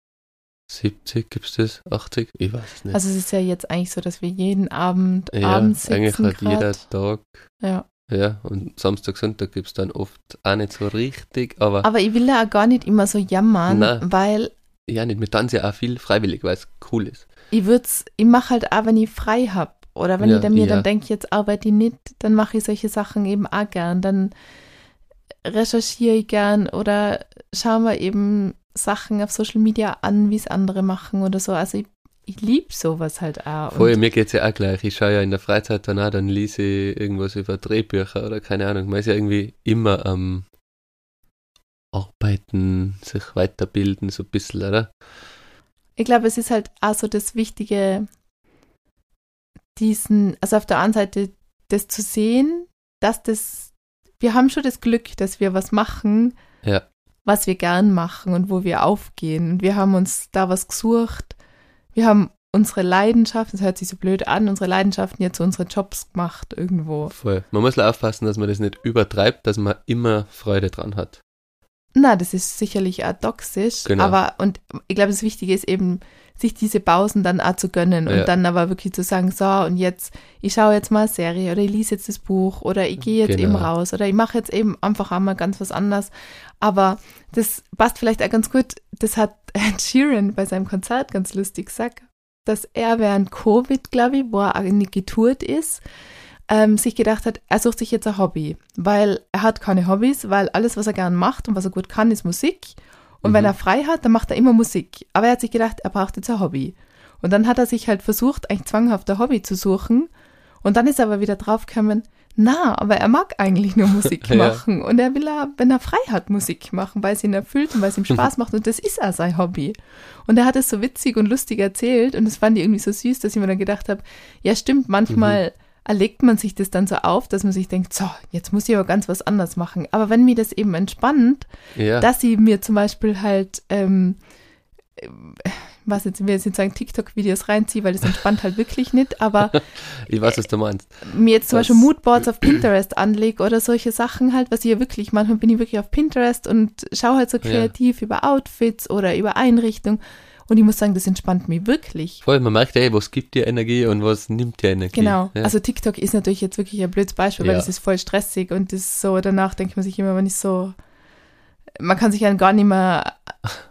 70 gibt's das? 80? Ich weiß es nicht. Also es ist ja jetzt eigentlich so, dass wir jeden Abend ja, abends eigentlich sitzen hat jeder grad. Tag, Ja. ja, und Samstag, Sonntag gibt's dann oft auch nicht so richtig, aber Aber ich will da auch gar nicht immer so jammern, Nein. weil ja, nicht mit tanzen ja auch viel freiwillig, weil es cool ist. ich würd's, ich mache halt auch, wenn ich frei hab oder wenn Ja, ich dann mir ja. dann denke, jetzt arbeite ich nicht, dann mache ich solche Sachen eben auch gern. Dann recherchiere ich gern oder schaue mir eben Sachen auf Social Media an, wie es andere machen oder so. Also ich, ich liebe sowas halt auch. Vorher, mir geht's ja auch gleich. Ich schaue ja in der Freizeit dann auch, dann lese ich irgendwas über Drehbücher oder keine Ahnung. Man ist ja irgendwie immer am Arbeiten, sich weiterbilden, so ein bisschen, oder? ich glaube, es ist halt auch so das Wichtige, diesen, also auf der einen Seite das zu sehen, dass das, wir haben schon das Glück, dass wir was machen, Ja. was wir gern machen und wo wir aufgehen. Und wir haben uns da was gesucht. Wir haben unsere Leidenschaft, das hört sich so blöd an, unsere Leidenschaften jetzt zu unseren Jobs gemacht irgendwo. Voll. Man muss aufpassen, dass man das nicht übertreibt, dass man immer Freude dran hat. Na, das ist sicherlich auch toxisch, Genau. aber und ich glaube, das Wichtige ist eben, sich diese Pausen dann auch zu gönnen und Ja. dann aber wirklich zu sagen, so und jetzt, ich schaue jetzt mal eine Serie oder ich lese jetzt das Buch oder ich gehe jetzt Genau. eben raus oder ich mache jetzt eben einfach einmal ganz was anderes. Aber das passt vielleicht auch ganz gut, das hat Ed Sheeran bei seinem Konzert ganz lustig gesagt, dass er während Covid, glaube ich, wo er nicht getourt ist, ähm, sich gedacht hat, er sucht sich jetzt ein Hobby, weil er hat keine Hobbys, weil alles, was er gern macht und was er gut kann, ist Musik. Und Mhm. wenn er frei hat, dann macht er immer Musik. Aber er hat sich gedacht, er braucht jetzt ein Hobby. Und dann hat er sich halt versucht, eigentlich zwanghaft ein Hobby zu suchen. Und dann ist er aber wieder draufgekommen, na, aber er mag eigentlich nur Musik Ja. machen. Und er will, er, wenn er frei hat, Musik machen, weil es ihn erfüllt und weil es ihm Spaß macht. Und das ist auch sein Hobby. Und er hat es so witzig und lustig erzählt. Und das fand ich irgendwie so süß, dass ich mir dann gedacht habe, ja stimmt, manchmal erlegt man sich das dann so auf, dass man sich denkt, so, jetzt muss ich aber ganz was anderes machen. Aber wenn mir das eben entspannt, Ja. dass sie mir zum Beispiel halt, ähm, ähm, was jetzt, ich will jetzt nicht sagen, TikTok-Videos reinziehe, weil das entspannt halt wirklich nicht, aber ich weiß, was du meinst. mir jetzt zum Das- Beispiel Moodboards auf Pinterest anlege oder solche Sachen halt, was ich ja wirklich, manchmal bin ich wirklich auf Pinterest und schaue halt so Ja. kreativ über Outfits oder über Einrichtung Und ich muss sagen, das entspannt mich wirklich. Voll, man merkt, ey, was gibt dir Energie und was nimmt dir Energie. Genau. Ja. Also TikTok ist natürlich jetzt wirklich ein blödes Beispiel, weil Ja. das ist voll stressig und das ist so, danach denkt man sich immer, wenn ich so, man kann sich an gar nicht mehr,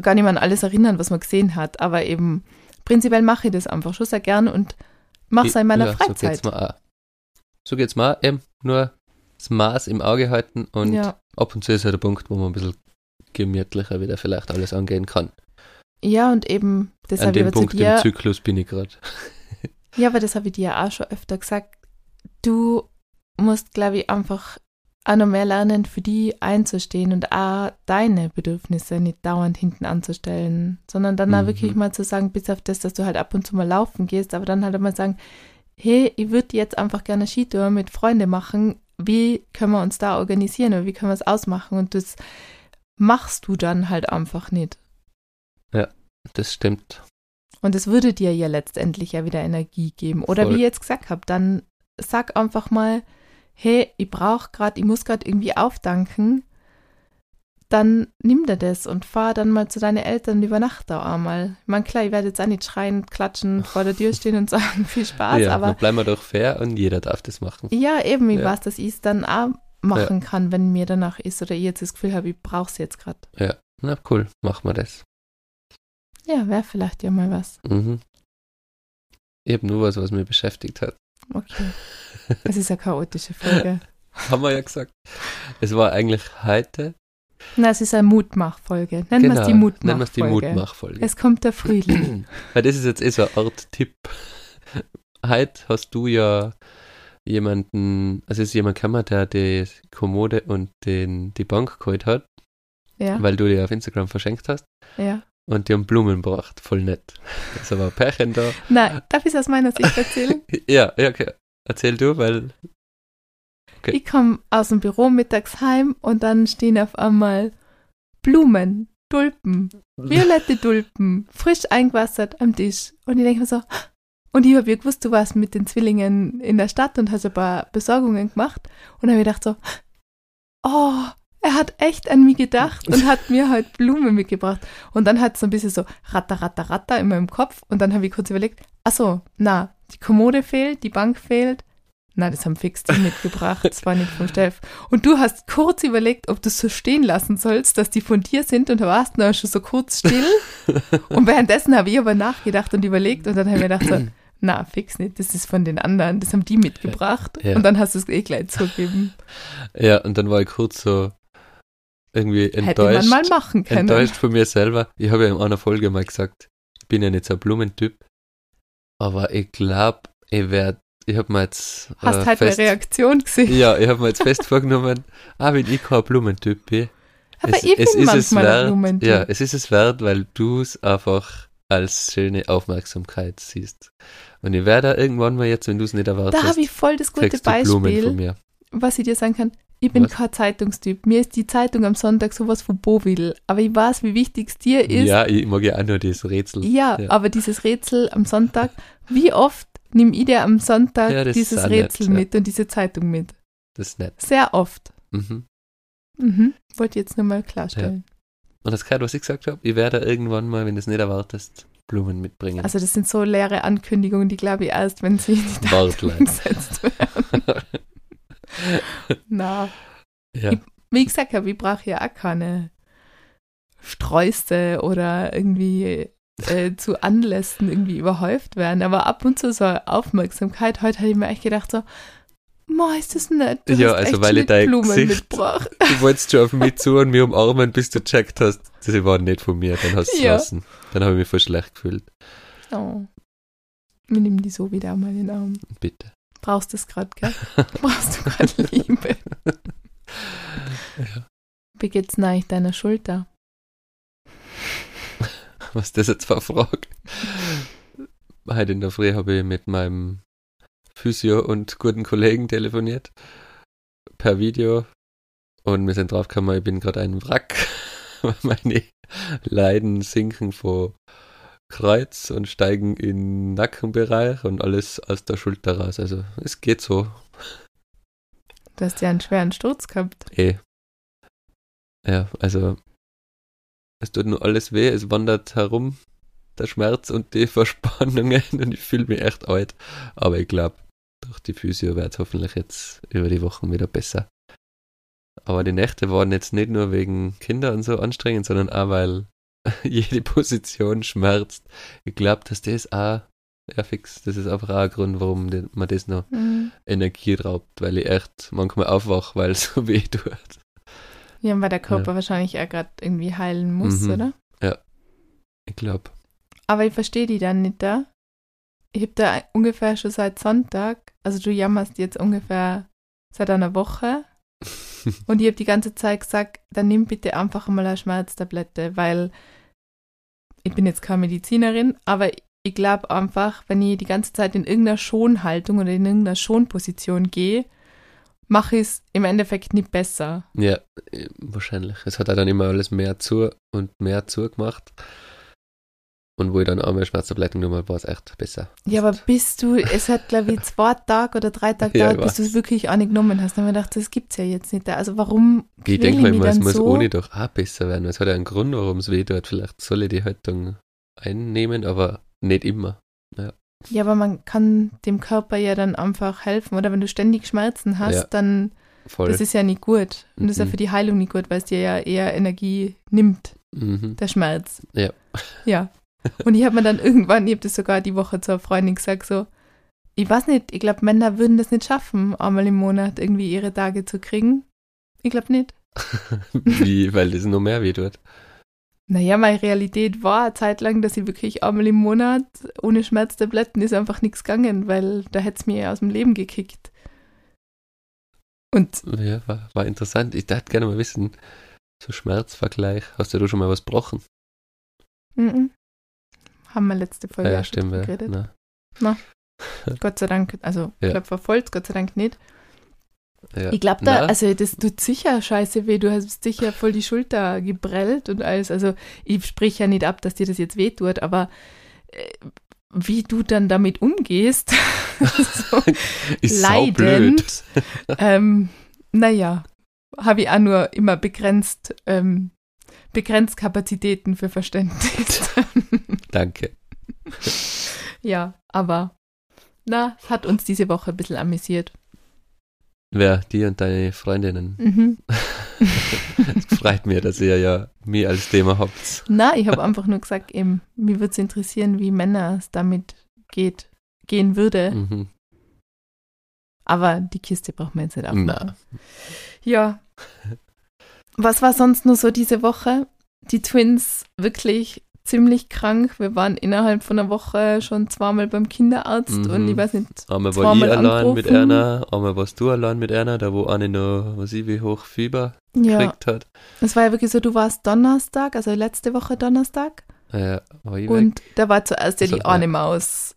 gar nicht mehr an alles erinnern, was man gesehen hat, aber eben prinzipiell mache ich das einfach schon sehr gern und mache es in meiner ja, So Freizeit. geht's mir auch. So geht's auch, eben nur das Maß im Auge halten und ja. ab und zu ist halt der Punkt, wo man ein bisschen gemütlicher wieder vielleicht alles angehen kann. Ja, und eben, An deshalb dem Punkt im dir, Zyklus bin ich gerade. ja, aber das habe ich dir ja auch schon öfter gesagt, du musst, glaube ich, einfach auch noch mehr lernen, für die einzustehen und auch deine Bedürfnisse nicht dauernd hinten anzustellen, sondern dann auch Mhm. wirklich mal zu sagen, bis auf das, dass du halt ab und zu mal laufen gehst, aber dann halt einmal sagen, hey, ich würde jetzt einfach gerne Skitour mit Freunden machen, wie können wir uns da organisieren oder wie können wir es ausmachen und das machst du dann halt einfach nicht. Das stimmt. Und es würde dir ja letztendlich ja wieder Energie geben. Oder Voll. wie ich jetzt gesagt habe, dann sag einfach mal, hey, ich brauche gerade, ich muss gerade irgendwie aufdanken. Dann nimm dir das und fahr dann mal zu deinen Eltern und übernacht da einmal. Ich meine, klar, ich werde jetzt auch nicht schreien, klatschen, vor der Tür stehen und sagen, viel Spaß, ja, aber bleiben wir doch fair und jeder darf das machen. ja, eben, ich Ja. weiß, dass ich es dann auch machen kann, wenn mir danach ist oder ich jetzt das Gefühl habe, ich brauche es jetzt gerade. Na cool, machen wir das. Ja, wäre vielleicht ja mal was. Mhm. Ich habe nur was, was mich beschäftigt hat. Okay. Es ist eine chaotische Folge. Haben wir ja gesagt. Es war eigentlich heute. Na, es ist eine Mutmachfolge. Nennen wir es die Genau, nennen wir es die Mutmachfolge. Mutmachfolge. Es kommt der Frühling. Weil das ist jetzt eh so eine Art Tipp. Heute hast du ja jemanden, also es ist jemand gekommen, der die Kommode und den, die Bank geholt hat, Ja, weil du die auf Instagram verschenkt hast. ja. Und die haben Blumen gebracht, voll nett. Also war ein Pärchen da. Nein, darf ich es aus meiner Sicht erzählen? Ja, ja, okay. Erzähl du, weil. Okay. Ich komme aus dem Büro mittags heim und dann stehen auf einmal Blumen, Tulpen, violette Tulpen, frisch eingewassert am Tisch. Und ich denke mir so, und ich habe ja gewusst, du warst mit den Zwillingen in der Stadt und hast ein paar Besorgungen gemacht. Und dann habe ich gedacht so, oh, er hat echt an mich gedacht und hat mir halt Blumen mitgebracht. Und dann hat es so ein bisschen so ratter, ratter, ratter in meinem Kopf. Und dann habe ich kurz überlegt, ach so, na, die Kommode fehlt, die Bank fehlt. Na, das haben fix die mitgebracht. Das war nicht vom Steff. Und du hast kurz überlegt, ob du es so stehen lassen sollst, dass die von dir sind und da warst du schon so kurz still. Und währenddessen habe ich aber nachgedacht und überlegt und dann habe ich mir gedacht so, na, fix nicht, das ist von den anderen, das haben die mitgebracht. Ja. Und dann hast du es eh gleich zugegeben. Ja, und dann war ich kurz so irgendwie Hätte man enttäuscht. mal machen können. enttäuscht von mir selber. Ich habe ja in einer Folge mal gesagt, ich bin ja nicht so ein Blumentyp, aber ich glaube, ich werde, ich habe mir jetzt Hast äh, halt fest, eine Reaktion gesehen. ja, ich habe mir jetzt fest vorgenommen, ah, wenn ich kein Blumentyp bin, Aber es, ich bin es ist es manchmal ein wert, Blumentyp. ja, es ist es wert, weil du es einfach als schöne Aufmerksamkeit siehst. Und ich werde irgendwann mal jetzt, wenn du es nicht erwartest, Da habe ich voll das gute du Blumen von Beispiel, mir. Was ich dir sagen kann. Ich bin Was? kein Zeitungstyp. Mir ist die Zeitung am Sonntag sowas von Bovidel. Aber ich weiß, wie wichtig es dir ist. Ja, ich mag ja auch nur das Rätsel. Ja, Ja. aber dieses Rätsel am Sonntag, wie oft nehme ich dir am Sonntag Ja, dieses auch nett, Rätsel ja. mit und diese Zeitung mit? Das ist nett. Sehr oft. Mhm. Mhm. Wollte jetzt nur mal klarstellen. Und das gerade, was ich gesagt habe, ich werde irgendwann mal, wenn du es nicht erwartest, Blumen mitbringen. Also das sind so leere Ankündigungen, die glaube ich erst, wenn sie in die Wortlein. umgesetzt werden. Na, ja. wie gesagt habe, ich brauche ja auch keine Sträuße oder irgendwie äh, zu Anlässen irgendwie überhäuft werden. Aber ab und zu so Aufmerksamkeit. Heute habe ich mir echt gedacht so, Ma, ist das nett. Du Ja, hast also weil ich dein Blumen Gesicht- mitgebracht. Du wolltest schon auf mich zu und mir umarmen, bis du gecheckt hast, sie waren nicht von mir. Dann hast du es Ja. lassen. Dann habe ich mich voll schlecht gefühlt. Oh. Wir nehmen die so wieder mal in den Arm. Bitte. Brauchst du es gerade, gell? Brauchst du gerade Liebe? Ja. Wie geht's denn eigentlich deiner Schulter? Was das jetzt Frage? Heute in der Früh habe ich mit meinem Physio und guten Kollegen telefoniert. Per Video. Und wir sind draufgekommen, ich bin gerade ein Wrack. Meine Leiden sinken vor Kreuz und steigen in Nackenbereich und alles aus der Schulter raus. Also es geht so. Du hast ja einen schweren Sturz gehabt. Eh. Ja, also es tut nur alles weh, es wandert herum der Schmerz und die Verspannungen und ich fühle mich echt alt. Aber ich glaube, durch die Physio wird es hoffentlich jetzt über die Wochen wieder besser. Aber die Nächte waren jetzt nicht nur wegen Kinder und so anstrengend, sondern auch, weil jede Position schmerzt. Ich glaube, dass das auch, ja fix, das ist einfach auch ein Grund, warum man das noch mhm. Energie raubt, weil ich echt manchmal aufwache, weil es so weh tut. Ja, weil der Körper ja. wahrscheinlich auch gerade irgendwie heilen muss, mhm. oder? Ja, ich glaube. Aber ich verstehe die dann nicht da. Ich habe da ungefähr schon seit Sonntag, also du jammerst jetzt ungefähr seit einer Woche. und ich habe die ganze Zeit gesagt, dann nimm bitte einfach mal eine Schmerztablette, weil ich bin jetzt keine Medizinerin, aber ich glaube einfach, wenn ich die ganze Zeit in irgendeiner Schonhaltung oder in irgendeiner Schonposition gehe, mache ich es im Endeffekt nicht besser. Ja, wahrscheinlich. Es hat dann immer alles mehr zu und mehr zugemacht. Und wo ich dann einmal Schmerztabletten genommen habe, war es echt besser. Ja, aber bist du, es hat glaube ich zwei Tage oder drei Tage ja, gedauert, bis du es wirklich auch nicht genommen hast. Dann habe ich gedacht, das gibt es ja jetzt nicht. Also warum Ich denke mal, es muss so? ohne doch auch besser werden. Es hat ja einen Grund, warum es weh tut. Vielleicht soll ich die Haltung einnehmen, aber nicht immer. Ja. ja, aber man kann dem Körper ja dann einfach helfen. Oder wenn du ständig Schmerzen hast, ja, dann voll. das ist ja nicht gut. Und das ist ja mhm. für die Heilung nicht gut, weil es dir ja eher Energie nimmt, mhm. der Schmerz. Ja. Ja, und ich habe mir dann irgendwann, ich habe das sogar die Woche zur Freundin gesagt, so, ich weiß nicht, ich glaube, Männer würden das nicht schaffen, einmal im Monat irgendwie ihre Tage zu kriegen. Ich glaube nicht. Wie, weil das noch mehr weh tut. Naja, meine Realität war eine Zeit lang, dass ich wirklich einmal im Monat ohne Schmerztabletten ist einfach nichts gegangen, weil da hätte es mir aus dem Leben gekickt. Und. Ja, war, war interessant. Ich dachte gerne mal wissen, so Schmerzvergleich, hast du da schon mal was gebrochen? Mhm. Haben wir letzte Folge ja, stimmt, geredet. Na. Na. Gott sei Dank, also ja. Klopfer voll, Gott sei Dank nicht. Ja. Ich glaube da, Na? also das tut sicher scheiße weh, du hast sicher voll die Schulter geprellt und alles. Also ich sprich ja nicht ab, dass dir das jetzt weh tut, aber äh, wie du dann damit umgehst, so ist leidend, ähm, naja, habe ich auch nur immer begrenzt ähm, begrenzt Kapazitäten für Verständnis. Danke. Ja, aber na, es hat uns diese Woche ein bisschen amüsiert. Wer? Die und deine Freundinnen? Mhm. es freut mir, dass ihr ja mir als Thema habt. Na, ich habe einfach nur gesagt, eben, mir würde es interessieren, wie Männer es damit geht, gehen würde. Mhm. Aber die Kiste braucht man jetzt nicht aufmachen. Na. Ja, was war sonst nur so diese Woche? Die Twins wirklich ziemlich krank. Wir waren innerhalb von einer Woche schon zweimal beim Kinderarzt mhm. und ich weiß nicht. Einmal war ich allein mit einer, einmal warst du allein mit einer, da wo eine noch, was ich, wie hoch Fieber ja. gekriegt hat. Es war ja wirklich so, du warst Donnerstag, also letzte Woche Donnerstag. Ja, war ich Und weg. da war zuerst ja also, die eine Maus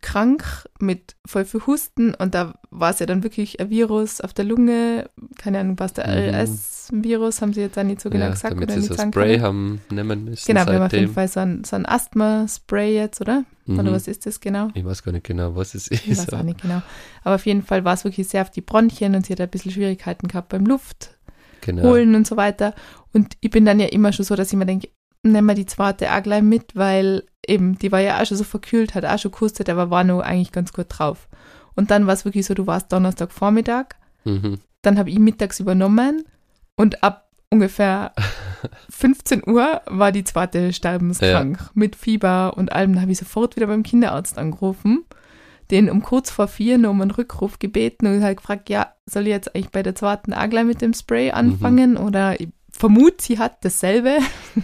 krank mit voll viel Husten und da war es ja dann wirklich ein Virus auf der Lunge, keine Ahnung, was der mhm. RS-Virus, haben sie jetzt auch nicht so genau ja, gesagt. Damit oder sie so ein Spray können. haben nehmen müssen Genau, wir haben auf jeden Fall so ein, so ein Asthma-Spray jetzt, oder? Mhm. Oder was ist das genau? Ich weiß gar nicht genau, was es ist. Ich weiß auch nicht genau. Aber auf jeden Fall war es wirklich sehr auf die Bronchien und sie hat ein bisschen Schwierigkeiten gehabt beim Luft genau. holen und so weiter. Und ich bin dann ja immer schon so, dass ich mir denke, nehmen wir die zweite auch gleich mit, weil eben, die war ja auch schon so verkühlt, hat auch schon gehustet, aber war nur eigentlich ganz gut drauf. Und dann war es wirklich so, du warst Donnerstagvormittag, mhm. dann habe ich mittags übernommen und ab ungefähr 15 Uhr war die zweite sterbenskrank ja. mit Fieber und allem. Dann habe ich sofort wieder beim Kinderarzt angerufen, den um kurz vor vier noch um einen Rückruf gebeten und halt gefragt, ja, soll ich jetzt eigentlich bei der zweiten auch gleich mit dem Spray anfangen mhm. oder ich vermute, sie hat dasselbe.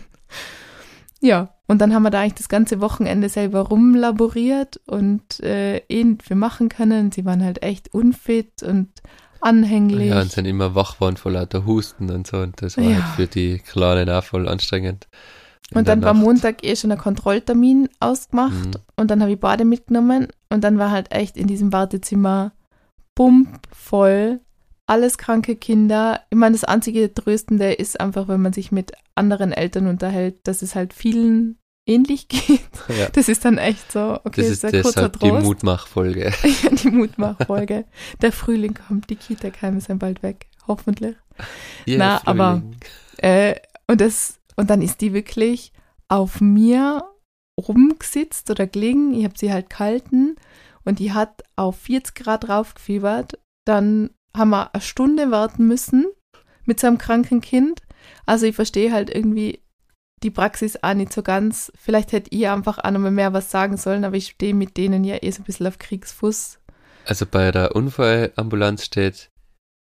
Ja, und dann haben wir da eigentlich das ganze Wochenende selber rumlaboriert und äh, eh wir machen können. Sie waren halt echt unfit und anhänglich. Ja, und sind immer wach waren vor lauter Husten und so. Und das war ja. halt für die Kleinen auch voll anstrengend. Und dann war Montag eh schon ein Kontrolltermin ausgemacht mhm. und dann habe ich Bade mitgenommen und dann war halt echt in diesem Wartezimmer pumpvoll alles kranke Kinder. Ich meine, das einzige Tröstende ist einfach, wenn man sich mit anderen Eltern unterhält, dass es halt vielen ähnlich geht. Ja. Das ist dann echt so, okay, das ist, ist ein kurzer Trost. die Mutmachfolge. ja, die Mutmachfolge. Der Frühling kommt, die Kita-Keime sind bald weg, hoffentlich. Yeah, Na, Frühling. aber äh, und das und dann ist die wirklich auf mir rumgesitzt oder gelegen. Ich habe sie halt gehalten und die hat auf 40 Grad raufgefiebert. Dann haben wir eine Stunde warten müssen mit so einem kranken Kind. Also ich verstehe halt irgendwie die Praxis auch nicht so ganz. Vielleicht hätte ich einfach auch nochmal mehr was sagen sollen, aber ich stehe mit denen ja eh so ein bisschen auf Kriegsfuß. Also bei der Unfallambulanz steht,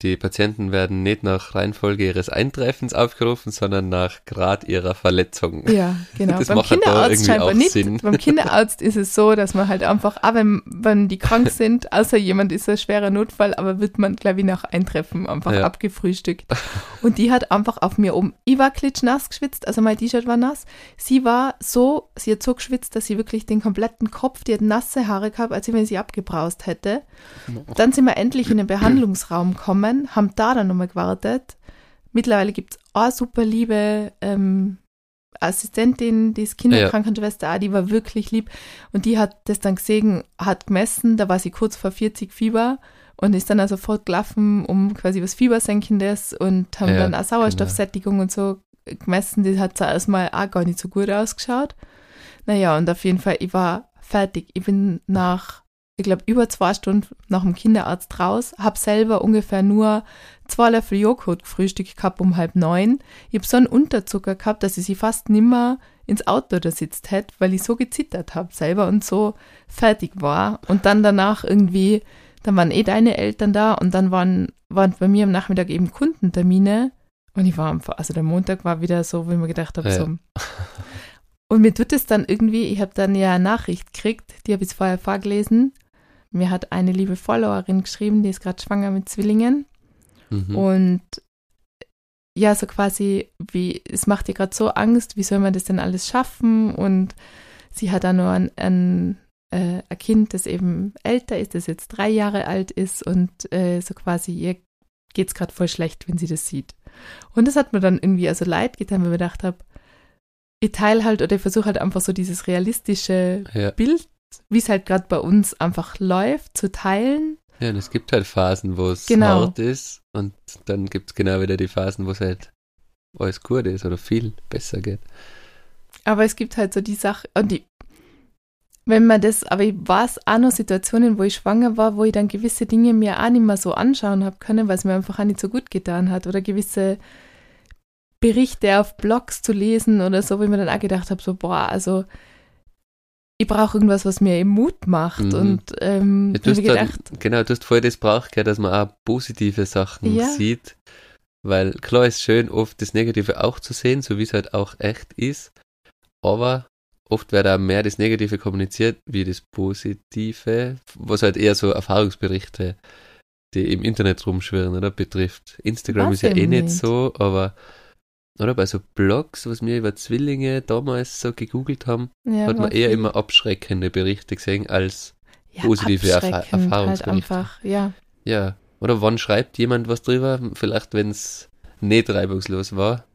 die Patienten werden nicht nach Reihenfolge ihres Eintreffens aufgerufen, sondern nach Grad ihrer Verletzung. Ja, genau. Das beim macht da Kinderarzt irgendwie scheinbar auch nicht. Sinn. Beim Kinderarzt ist es so, dass man halt einfach, auch wenn, wenn die krank sind, außer jemand ist ein schwerer Notfall, aber wird man, glaube ich, nach Eintreffen einfach Ja. abgefrühstückt. Und die hat einfach auf mir um. Ich war klitschnass geschwitzt, also mein T-Shirt war nass. Sie war so, sie hat so geschwitzt, dass sie wirklich den kompletten Kopf, die hat nasse Haare gehabt, als wenn sie abgebraust hätte. Dann sind wir endlich in den Behandlungsraum gekommen, haben da dann nochmal gewartet. Mittlerweile gibt es eine super liebe ähm, Assistentin, die ist Kinderkrankenschwester, auch, die war wirklich lieb. Und die hat das dann gesehen, hat gemessen, da war sie kurz vor 40 Fieber und ist dann also sofort gelaufen, um quasi was Fiebersenkendes und haben Ja, dann auch Sauerstoffsättigung und so gemessen. Die hat zuerst mal auch gar nicht so gut ausgeschaut. Naja, und auf jeden Fall, ich war fertig. Ich bin nach, ich glaube, über zwei Stunden nach dem Kinderarzt raus, habe selber ungefähr nur zwei Löffel Joghurt gefrühstückt gehabt um halb neun. Ich habe so einen Unterzucker gehabt, dass ich sie fast nimmer ins Auto da sitzt hätte, weil ich so gezittert habe selber und so fertig war. Und dann danach irgendwie, dann waren eh deine Eltern da und dann waren, waren bei mir am Nachmittag eben Kundentermine. Und ich war einfach, also der Montag war wieder so, wo ich mir gedacht habe, Ja. so. Und mir tut es dann irgendwie, ich habe dann ja eine Nachricht gekriegt, die habe ich vorher vorgelesen. Mir hat eine liebe Followerin geschrieben, die ist gerade schwanger mit Zwillingen. Mhm. Und ja, so quasi, wie, es macht ihr gerade so Angst, wie soll man das denn alles schaffen? Und sie hat dann nur ein, ein, äh, ein Kind, das eben älter ist, das jetzt drei Jahre alt ist und äh, so quasi ihr geht es gerade voll schlecht, wenn sie das sieht. Und das hat mir dann irgendwie also leid getan, weil ich mir gedacht habe, ich teile halt oder ich versuche halt einfach so dieses realistische ja. Bild, wie es halt gerade bei uns einfach läuft, zu teilen. ja, und es gibt halt Phasen, wo es Genau. hart ist und dann gibt es genau wieder die Phasen, wo es halt alles gut ist oder viel besser geht. Aber es gibt halt so die Sache, und die, wenn man das, aber ich war es auch noch Situationen, wo ich schwanger war, wo ich dann gewisse Dinge mir auch nicht mehr so anschauen habe können, weil es mir einfach auch nicht so gut getan hat. Oder gewisse Berichte auf Blogs zu lesen oder so, wo ich mir dann auch gedacht habe, so, boah, also ich brauche irgendwas, was mir eben Mut macht. Mhm. Und ähm, Ja, du hast dann, gedacht, genau, du hast voll das braucht, dass man auch positive Sachen Ja. sieht. Weil klar ist schön, oft das Negative auch zu sehen, so wie es halt auch echt ist. Aber oft wird auch mehr das Negative kommuniziert wie das Positive, was halt eher so Erfahrungsberichte, die im Internet rumschwirren, oder betrifft. Instagram Was ist ja eh nicht. so, aber oder bei so Blogs, was wir über Zwillinge damals so gegoogelt haben, ja, hat man eher viel- immer abschreckende Berichte gesehen als ja, positive abschreckend Halt Erfahrungsberichte. einfach, ja. Ja, oder wann schreibt jemand was drüber? Vielleicht, wenn es nicht reibungslos war,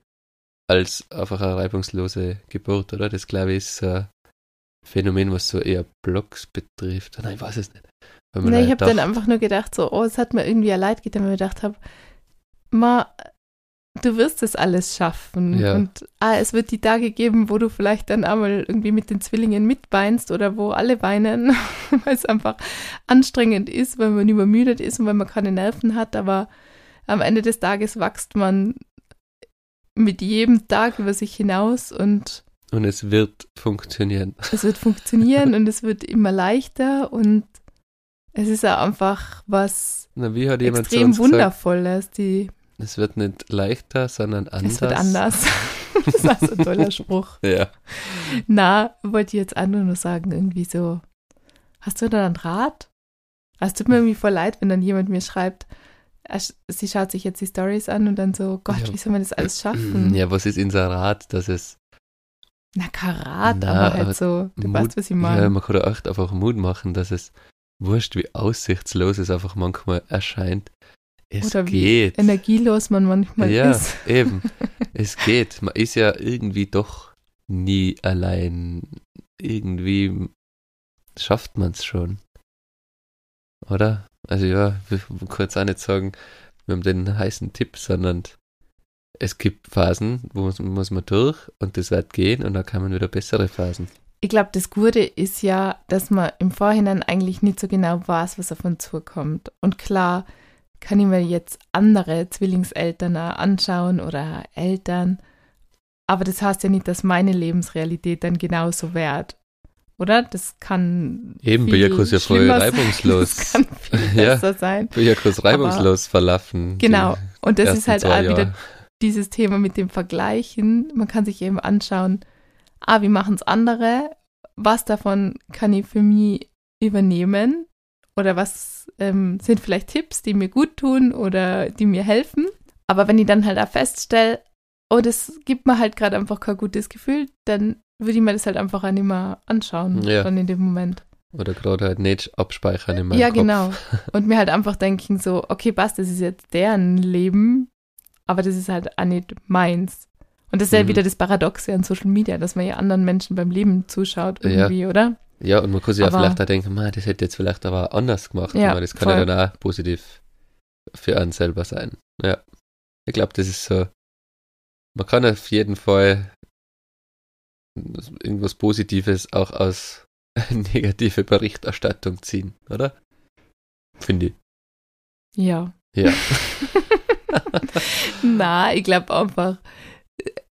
als einfach eine reibungslose Geburt, oder? Das glaube ich ist so ein Phänomen, was so eher Blogs betrifft. Nein, ich weiß es nicht. Man Nee, ich halt habe dann einfach nur gedacht, so, oh, es hat mir irgendwie leid getan, weil ich gedacht habe, ma, du wirst es alles schaffen. Ja. Und ah, es wird die Tage geben, wo du vielleicht dann einmal irgendwie mit den Zwillingen mitweinst oder wo alle weinen, weil es einfach anstrengend ist, weil man übermüdet ist und weil man keine Nerven hat. Aber am Ende des Tages wächst man mit jedem Tag über sich hinaus und Und es wird funktionieren. es wird funktionieren und es wird immer leichter und es ist auch einfach was Na, extrem gesagt? Wundervolles. Die, Es wird nicht leichter, sondern anders. es wird anders. das ist also ein toller Spruch. Ja. Na, wollte ich jetzt auch nur noch sagen, irgendwie so, hast du da einen Rat? Es tut mir irgendwie voll leid, wenn dann jemand mir schreibt, sch- sie schaut sich jetzt die Stories an und dann so, Gott, Ja. wie soll man das alles schaffen? Ja, was ist Inserat, dass es Na, Karat, Na, aber aber halt so, du Mut- weißt, was ich meine. Ja, man kann da echt einfach Mut machen, dass es wurscht, wie aussichtslos es einfach manchmal erscheint. Es Oder wie geht. energielos man manchmal ja, ist. eben. Es geht. Man ist ja irgendwie doch nie allein. Irgendwie schafft man es schon. Oder? Also ja, wir jetzt auch nicht sagen, wir haben den heißen Tipp, sondern es gibt Phasen, wo muss, muss man durch und das wird gehen und dann kann man wieder bessere Phasen. Ich glaube, das Gute ist ja, dass man im Vorhinein eigentlich nicht so genau weiß, was auf uns zukommt. Und klar kann ich mir jetzt andere Zwillingseltern anschauen oder Eltern. Aber das heißt ja nicht, dass meine Lebensrealität dann genauso wird. Oder? Das kann. Eben, viel ihr ja voll schlimmer sein. reibungslos. Das kann viel Ja. besser sein. Ihr reibungslos verlaufen. die Genau. Und das ist halt auch wieder dieses Thema mit dem Vergleichen. Man kann sich eben anschauen, ah, wie machen es andere? Was davon kann ich für mich übernehmen? Oder was ähm, sind vielleicht Tipps, die mir gut tun oder die mir helfen? Aber wenn ich dann halt auch feststelle, oh, das gibt mir halt gerade einfach kein gutes Gefühl, dann würde ich mir das halt einfach auch nicht mehr anschauen, Ja. dann in dem Moment. Oder gerade halt nicht abspeichern in meinem Ja, Kopf. genau. Und mir halt einfach denken so, okay, passt, das ist jetzt deren Leben, aber das ist halt auch nicht meins. Und das ist ja Mhm. wieder das Paradoxe an Social Media, dass man ja anderen Menschen beim Leben zuschaut Ja. irgendwie, oder? Ja, und man kann sich ja Aber- vielleicht auch denken, "Ma, das hätte jetzt vielleicht aber anders gemacht. Ja, Ja, das kann voll. ja dann auch positiv für einen selber sein. Ja. Ich glaube, das ist so. Man kann auf jeden Fall irgendwas Positives auch aus negative Berichterstattung ziehen, oder? Finde ich. Ja. Ja. Na, ich glaube einfach,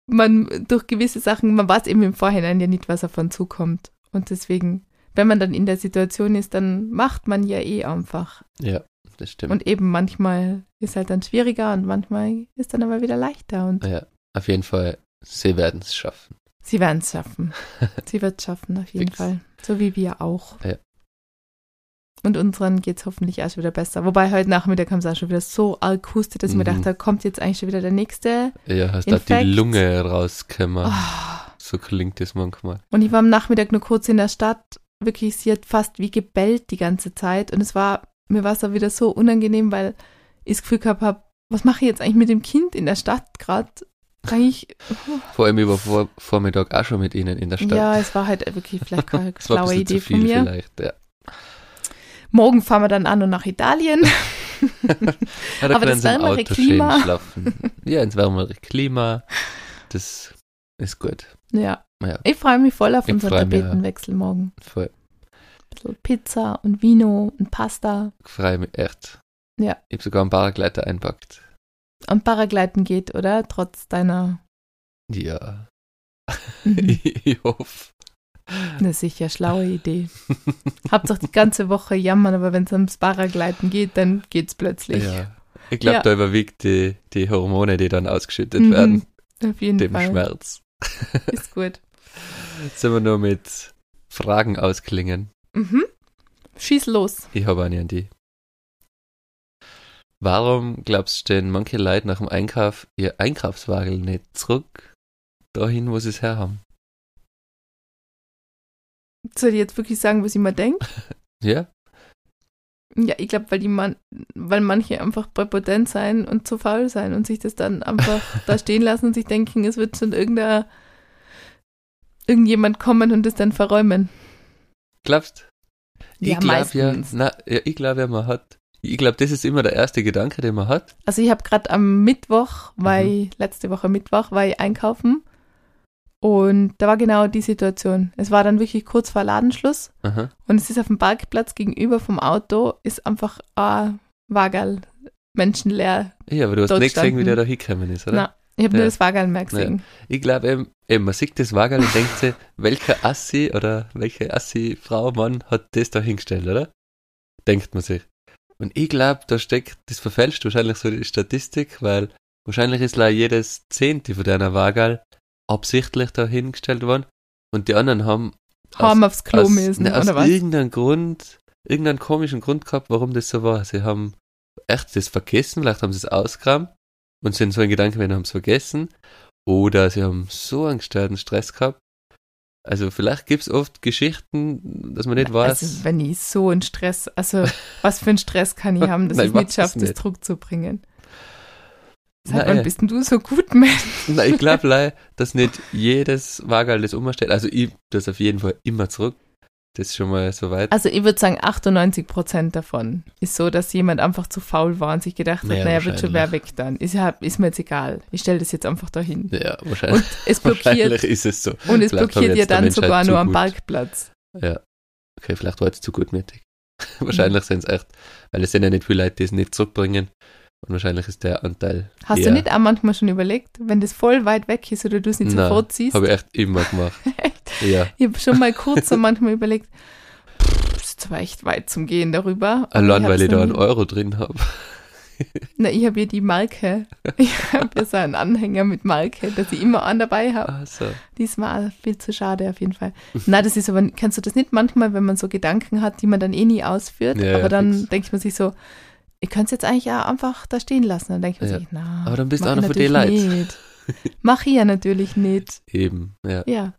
man durch gewisse Sachen, man weiß eben im Vorhinein ja nicht, was davon zukommt. Und deswegen, wenn man dann in der Situation ist, dann macht man ja eh einfach. Ja, das stimmt. Und eben manchmal ist halt dann schwieriger und manchmal ist dann aber wieder leichter und ja, auf jeden Fall, sie werden es schaffen. sie werden es schaffen. sie wird es schaffen, auf jeden. Fall. So wie wir auch. Ja. Und unseren geht es hoffentlich auch schon wieder besser. Wobei heute Nachmittag haben sie auch schon wieder so arg gehustet, dass ich mir Mhm. dachte, da kommt jetzt eigentlich schon wieder der nächste. Ja, hast da die. Lunge rausgekommen. Ah. So klingt es manchmal. Und ich war am Nachmittag nur kurz in der Stadt. Wirklich, sie hat fast wie gebellt die ganze Zeit. Und es war, mir war es auch wieder so unangenehm, weil ich das Gefühl gehabt habe, was mache ich jetzt eigentlich mit dem Kind in der Stadt gerade? Eigentlich, Vor allem über Vor Vormittag auch schon mit ihnen in der Stadt. ja, es war halt wirklich vielleicht keine schlaue Idee von mir. vielleicht, ja. Morgen fahren wir dann an und nach Italien. ja da Aber das wärmere Klima. schön schlafen. Ja, ins wärmere Klima. Das ist gut. Ja. Ja. Ich freue mich voll auf Ich unseren mich, ja. Tapetenwechsel morgen. Voll. Ein bisschen Pizza und Vino und Pasta. Ich freue mich echt. Ja. Ich habe sogar einen Paragleiter einpackt. Und Paragleiten geht, oder? Trotz deiner. Ja. Mhm. ich hoffe. Eine sicher schlaue Idee. Hauptsache die ganze Woche jammern, aber wenn es ums Paragleiten geht, dann geht's plötzlich. Ja. Ich glaube, Ja. da überwiegt die, die Hormone, die dann ausgeschüttet Mhm. werden, Auf jeden dem Fall. Schmerz. Ist gut. Jetzt sind wir nur mit Fragen ausklingen. Mhm. Schieß los. Ich habe eine an die. Warum glaubst du, stehen manche Leute nach dem Einkauf ihr Einkaufswagen nicht zurück dahin, wo sie es herhaben? Soll ich jetzt wirklich sagen, was ich mir denke? Ja? Ja, ich glaube, weil die man, weil manche einfach präpotent sein und zu faul sein und sich das dann einfach da stehen lassen und sich denken, es wird schon irgendeiner irgendjemand kommen und das dann verräumen. Glaubst Ja, ich glaube ja, na, ja, ich glaube ja, man hat, ich glaube, das ist immer der erste Gedanke, den man hat. Also ich habe gerade am Mittwoch, war Mhm. letzte Woche Mittwoch, war ich einkaufen und da war genau die Situation. Es war dann wirklich kurz vor Ladenschluss Aha. und es ist auf dem Parkplatz gegenüber vom Auto, ist einfach ein Wagerl, menschenleer. Ja, aber du hast nicht gesehen, wie der da hingekommen ist, oder? Na, ich habe nur Ja. das Wagerl mehr gesehen. Ich glaube eben, eben, man sieht das Wagen und denkt sich, welcher Assi oder welche Assi-Frau, Mann hat das da hingestellt, oder? Denkt man sich. Und ich glaube, da steckt, das verfälscht wahrscheinlich so die Statistik, weil wahrscheinlich ist leider jedes Zehnte von deiner Wagen absichtlich da hingestellt worden und die anderen haben Haben aufs Klo aus, müssen, ne, aus oder was? irgendeinem Grund, irgendeinen komischen Grund gehabt, warum das so war. Sie haben echt das vergessen, vielleicht haben sie es ausgekramt und sind so in Gedanken, wenn haben es vergessen. Oder sie haben so einen gestörten Stress gehabt. Also vielleicht gibt es oft Geschichten, dass man nicht weiß. Also wenn ich so einen Stress, also was für einen Stress kann ich haben, dass Nein, ich nicht weiß schaffe, das nicht. Druck zu bringen. Nein, mal, äh. bist denn du so gut, Mensch? Na, ich glaube leider, dass nicht jedes Wagerl das umstellt. Also ich das auf jeden Fall immer zurück. Das ist schon mal so weit. Also ich würde sagen, 98 Prozent davon ist so, dass jemand einfach zu faul war und sich gedacht hat, Naja, naja, wird schon wer wahrscheinlich. weg dann. Ist, ja, ist mir jetzt egal. Ich stelle das jetzt einfach dahin. ja, wahrscheinlich. Und es wahrscheinlich blockiert, ist es so. und es Vielleicht blockiert ja dann sogar nur am. Parkplatz. Ja. Okay, vielleicht war es zu gutmütig. wahrscheinlich sind es echt, weil es sind ja nicht viele Leute, die es nicht zurückbringen. Und wahrscheinlich ist der Anteil. Hast du nicht auch manchmal schon überlegt, wenn das voll weit weg ist oder du es nicht Nein, sofort siehst? Habe ich echt immer gemacht. ja. Ich habe schon mal kurz so manchmal überlegt, das ist zwar echt weit zum Gehen darüber. Allein, weil hab's ich da einen Euro drin habe. Na, ich habe ja die Marke. Ich habe ja so einen Anhänger mit Marke, dass ich immer einen dabei habe. Also, Diesmal viel zu schade auf jeden Fall. Na, das ist aber, kennst du das nicht manchmal, wenn man so Gedanken hat, die man dann eh nie ausführt, Ja, aber ja, dann fix. denkt man sich so, ich könnte es jetzt eigentlich auch einfach da stehen lassen. Dann denkt man Ja. sich, na, Aber dann bist du ich von den natürlich Leuten. nicht. Mach ich ja natürlich nicht. eben, ja. Ja.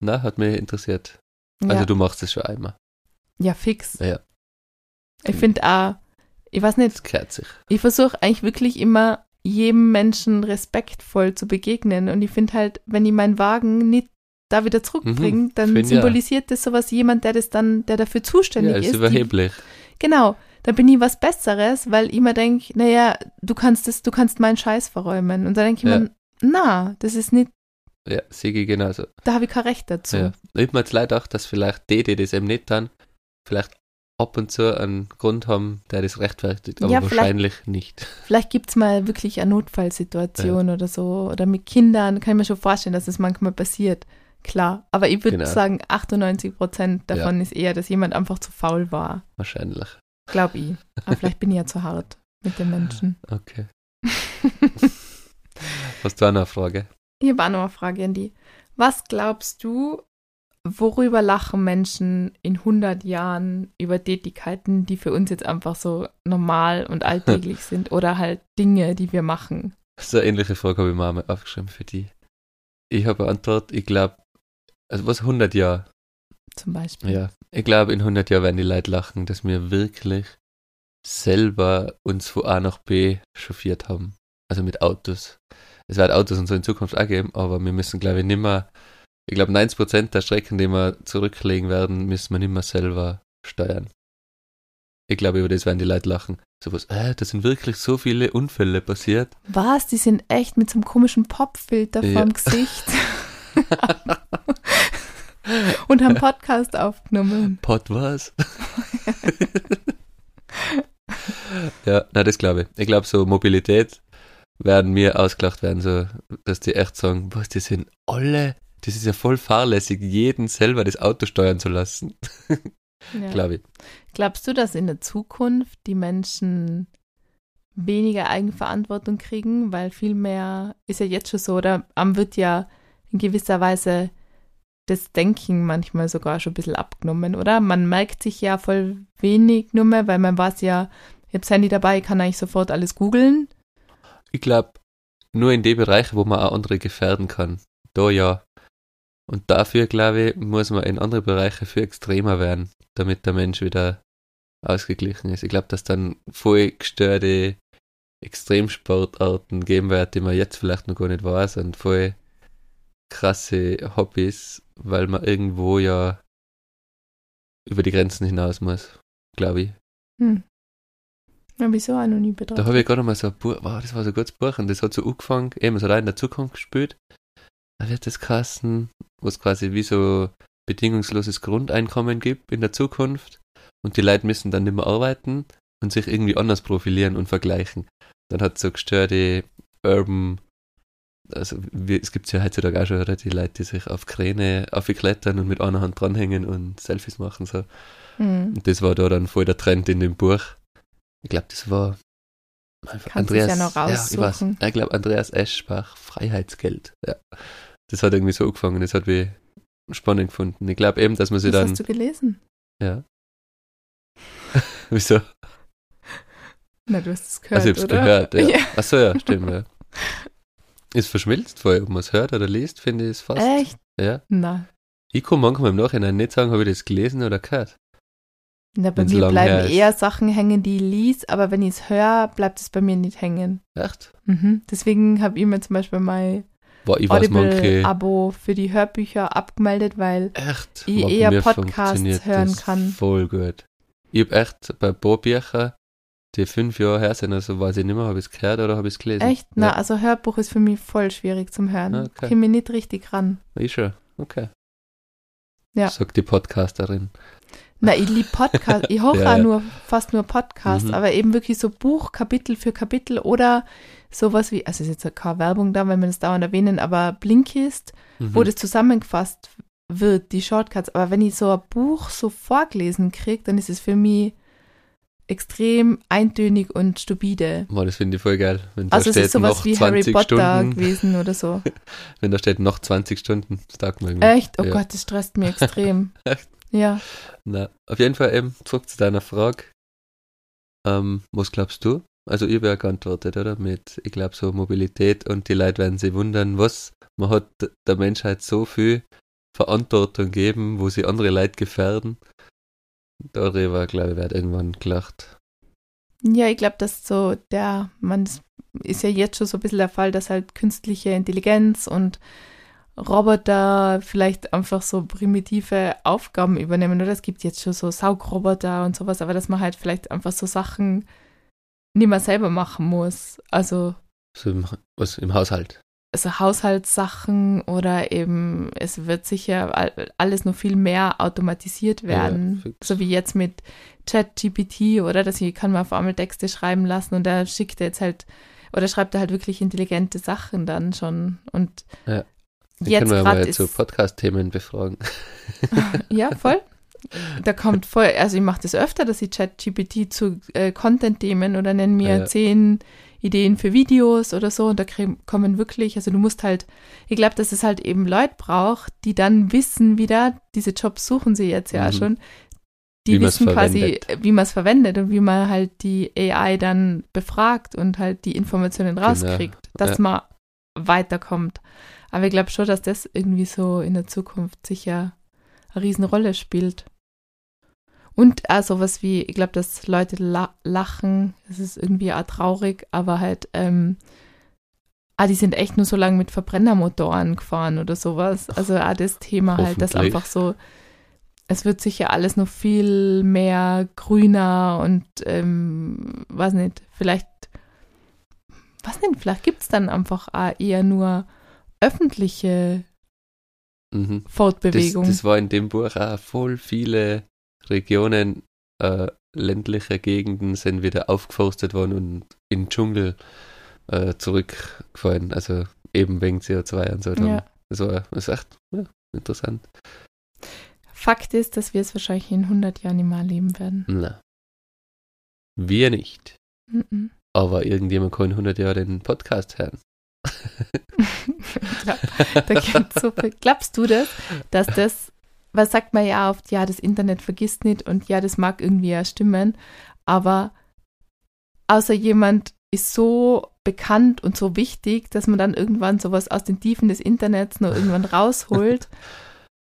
Na, hat mich interessiert. Also ja. du machst es schon einmal. ja, fix. Ja. Ich finde auch, ich weiß nicht, Das sich. ich versuche eigentlich wirklich immer jedem Menschen respektvoll zu begegnen. Und ich finde halt, wenn ich meinen Wagen nicht da wieder zurückbringe, dann Mhm. ja. symbolisiert das sowas jemand, der das dann, der dafür zuständig Ja, ist ist. die- überheblich. Genau, da bin ich was Besseres, weil ich mir denke, naja, du kannst das, du kannst meinen Scheiß verräumen. Und da denke ich Ja. mir, na, das ist nicht, Ja, Sigi genauso. da habe ich kein Recht dazu. Ja. Ich mir jetzt leid auch, dass vielleicht die, die das eben nicht tun, vielleicht ab und zu einen Grund haben, der das rechtfertigt, aber Ja, wahrscheinlich nicht. Vielleicht gibt es mal wirklich eine Notfallsituation oder so. Oder mit Kindern kann ich mir schon vorstellen, dass es manchmal passiert. Klar. Aber ich würde Genau. sagen, 98 Prozent davon ist eher, dass jemand einfach zu faul war. Wahrscheinlich. Glaube ich. Aber vielleicht bin ich ja zu hart mit den Menschen. Okay. Hast du auch noch eine Frage? Hier war noch eine Frage an die. Was glaubst du, worüber lachen Menschen in 100 Jahren über Tätigkeiten, die für uns jetzt einfach so normal und alltäglich sind oder halt Dinge, die wir machen? So eine ähnliche Frage habe ich mir einmal aufgeschrieben für die. Ich habe eine Antwort, ich glaube, also was 100 Jahre? Zum Beispiel. Ja, ich glaube, in 100 Jahren werden die Leute lachen, dass wir wirklich selber uns von A nach B chauffiert haben. Also mit Autos. Es wird Autos und so in Zukunft auch geben, aber wir müssen, glaube ich, nicht mehr, ich glaube, 90% der Strecken, die wir zurücklegen werden, müssen wir nicht mehr selber steuern. Ich glaube, über das werden die Leute lachen. So was, äh, da sind wirklich so viele Unfälle passiert. Was? Die sind echt mit so einem komischen Popfilter Ja. vorm Gesicht. Und haben Podcast aufgenommen. Pot was? ja, na, das glaube ich. Ich glaube, so Mobilität werden mir ausgelacht werden, so, dass die echt sagen, was, die sind alle, das ist ja voll fahrlässig, jeden selber das Auto steuern zu lassen, Ja. glaube ich. Glaubst du, dass in der Zukunft die Menschen weniger Eigenverantwortung kriegen, weil viel mehr ist ja jetzt schon so, oder am wird ja in gewisser Weise das Denken manchmal sogar schon ein bisschen abgenommen, oder? Man merkt sich ja voll wenig nur mehr, weil man weiß ja, ich habe das Handy dabei, kann eigentlich sofort alles googeln. Ich glaube, nur in den Bereichen, wo man auch andere gefährden kann, da ja. Und dafür, glaube ich, muss man in andere Bereiche viel extremer werden, damit der Mensch wieder ausgeglichen ist. Ich glaube, dass dann voll gestörte Extremsportarten geben wird, die man jetzt vielleicht noch gar nicht weiß und voll krasse Hobbys, weil man irgendwo ja über die Grenzen hinaus muss, glaube ich. Hm. Habe ich so auch noch nie Da betrachtet. habe ich gerade mal so ein Buch, wow, das war so ein gutes Buch und das hat so angefangen, eben, es hat auch in der Zukunft gespielt. Da wird das Kassen, wo es quasi wie so bedingungsloses Grundeinkommen gibt in der Zukunft und die Leute müssen dann nicht mehr arbeiten und sich irgendwie anders profilieren und vergleichen. Dann hat es so gestörte Urban, also wie, es gibt ja heutzutage auch schon, die Leute, die sich auf Kräne aufklettern und mit einer Hand dranhängen und Selfies machen, so. Hm. Und das war da dann voll der Trend in dem Buch. Ich glaube, das war Kannst Andreas. ja noch ja, ich weiß. raussuchen. Ich glaube, Andreas Eschbach, Freiheitsgeld. Ja. Das hat irgendwie so angefangen. Das hat mich spannend gefunden. Ich glaube eben, dass man sich Was dann. hast du gelesen? Ja. Wieso? Na, du hast es gehört, Also ich hab's oder? gehört, ja. Ja. Achso, ja, stimmt, ja. Ist verschmilzt vorher, ob man es hört oder liest, finde ich es fast. Echt? Ja. Na. Ich kann manchmal im Nachhinein nicht sagen, habe ich das gelesen oder gehört. Na, bei Wenn's mir bleiben eher Sachen hängen, die ich lies, aber wenn ich es höre, bleibt es bei mir nicht hängen. Echt? Mhm. Deswegen habe ich mir zum Beispiel mal Boah, ich. Audible-Abo für die Hörbücher abgemeldet, weil Echt? ich Boah, eher Podcasts hören kann. Voll gut. Ich hab echt bei Bohrbüchern, die fünf Jahre her sind, also weiß ich nicht mehr, habe ich es gehört oder habe ich es gelesen? Echt? Na, Ja, also Hörbuch ist für mich voll schwierig zum Hören. Ah, okay. Ich mir nicht richtig ran. ich schon. Okay. Ja. Sagt die Podcasterin. Na, ich liebe Podcasts. Ich höre Ja, auch ja. nur, fast nur Podcasts, Mhm. aber eben wirklich so Buch, Kapitel für Kapitel oder sowas wie, also ist jetzt ja keine Werbung da, wenn wir das dauernd erwähnen, aber Blinkist, Mhm. wo das zusammengefasst wird, die Shortcuts. Aber wenn ich so ein Buch so vorgelesen kriege, dann ist es für mich extrem eintönig und stupide. Boah, das finde ich voll geil. Wenn da Also es steht ist sowas noch wie Harry 20 Potter Stunden, gewesen oder so. wenn da steht noch 20 Stunden, das taugt mir irgendwie. Echt? Oh Ja. Gott, das stresst mich extrem. Echt? Ja. Na, auf jeden Fall eben zurück zu deiner Frage. Ähm, was glaubst du? Also ich habe ja geantwortet, oder? Mit, ich glaube so Mobilität und die Leute werden sich wundern, was man hat der Menschheit so viel Verantwortung geben, wo sie andere Leute gefährden. Darüber, glaube ich, wird irgendwann gelacht. Ja, ich glaube, dass so der, man ist ja jetzt schon so ein bisschen der Fall, dass halt künstliche Intelligenz und Roboter vielleicht einfach so primitive Aufgaben übernehmen, oder? Es gibt jetzt schon so Saugroboter und sowas, aber dass man halt vielleicht einfach so Sachen nicht mehr selber machen muss. Also, So im, was im Haushalt. Also Haushaltssachen oder eben, es wird sicher all- alles noch viel mehr automatisiert werden. fix. so wie jetzt mit ChatGPT, oder? Dass ich kann man auf einmal Texte schreiben lassen und da schickt er jetzt halt, oder schreibt er halt wirklich intelligente Sachen dann schon. Und Ja. Die jetzt können wir mal zu Podcast-Themen befragen. Ja, voll. Da kommt voll, also ich mache das öfter, dass ich ChatGPT zu äh, Content-Themen oder nenne mir Ja, ja. zehn Ideen für Videos oder so und da kommen wirklich, also du musst halt, ich glaube, dass es halt eben Leute braucht, die dann wissen wieder, diese Jobs suchen sie jetzt ja Mhm. schon, die Wie wissen quasi, wie man es verwendet und wie man halt die AI dann befragt und halt die Informationen Genau, rauskriegt, dass ja. man weiterkommt. Aber ich glaube schon, dass das irgendwie so in der Zukunft sicher eine Riesenrolle spielt. Und auch sowas wie, ich glaube, dass Leute la lachen, das ist irgendwie auch traurig, aber halt, ähm, ah, die sind echt nur so lange mit Verbrennermotoren gefahren oder sowas. Also auch das Thema halt, dass einfach so, es wird sicher alles noch viel mehr grüner und, ähm, weiß nicht, vielleicht, was nicht, vielleicht gibt es dann einfach auch eher nur öffentliche Mhm. Das, Fortbewegung. das war in dem Buch auch voll viele Regionen, äh, ländliche Gegenden sind wieder aufgeforstet worden und in den Dschungel äh, zurückgefallen. Also eben wegen CO2 und so. Dann. Ja. Das war das ist echt ja, interessant. Fakt ist, dass wir es wahrscheinlich in 100 Jahren nicht mehr erleben werden. Na. Wir nicht. Mhm. Aber irgendjemand kann in 100 Jahren den Podcast hören. Glaub, da so viel. Glaubst du das, dass das, was sagt man ja oft, ja, das Internet vergisst nicht und ja, das mag irgendwie ja stimmen, aber außer jemand ist so bekannt und so wichtig, dass man dann irgendwann sowas aus den Tiefen des Internets noch irgendwann rausholt.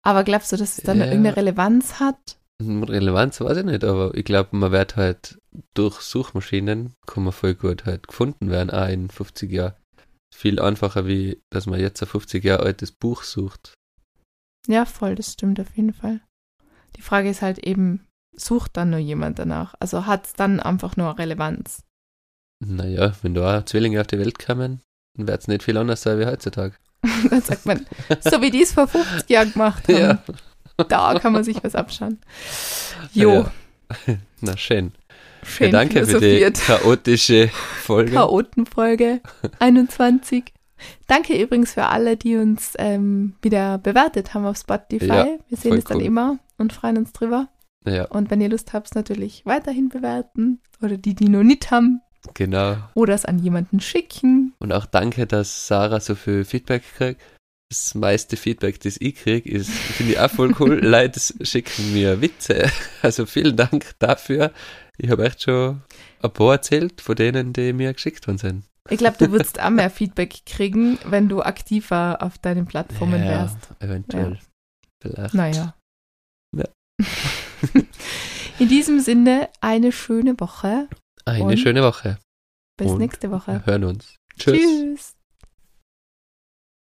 Aber glaubst du, dass es dann Ja. irgendeine Relevanz hat? Relevanz weiß ich nicht, aber ich glaube, man wird halt durch Suchmaschinen, kann man voll gut halt gefunden werden, auch in 50 Jahren. Viel einfacher, wie dass man jetzt ein 50 Jahre altes Buch sucht. Ja, voll, das stimmt auf jeden Fall. Die Frage ist halt eben, sucht dann nur jemand danach? Also hat es dann einfach nur Relevanz? Naja, wenn da Zwillinge auf die Welt kommen, dann wird es nicht viel anders sein wie heutzutage. dann sagt man, so wie die es vor 50 Jahren gemacht haben, Ja. da kann man sich was abschauen. Jo, Ja. Na schön. schön ja, danke für die chaotische Folge. Chaotenfolge 21. Danke übrigens für alle, die uns ähm, wieder bewertet haben auf Spotify. Ja, Wir sehen es dann cool. immer und freuen uns drüber. ja, Und wenn ihr Lust habt, natürlich weiterhin bewerten. Oder die, die noch nicht haben. genau. Oder es an jemanden schicken. Und auch danke, dass Sarah so viel Feedback kriegt. Das meiste Feedback, das ich kriege, ist, finde ich auch voll cool. Leute schicken mir Witze. Also vielen Dank dafür. Ich habe echt schon ein paar erzählt von denen, die mir geschickt worden sind. Ich glaube, du würdest auch mehr Feedback kriegen, wenn du aktiver auf deinen Plattformen ja, wärst. eventuell. Vielleicht. Naja. Ja. In diesem Sinne, eine schöne Woche. Eine schöne Woche. Bis Und nächste Woche. Wir hören uns. Tschüss. Tschüss.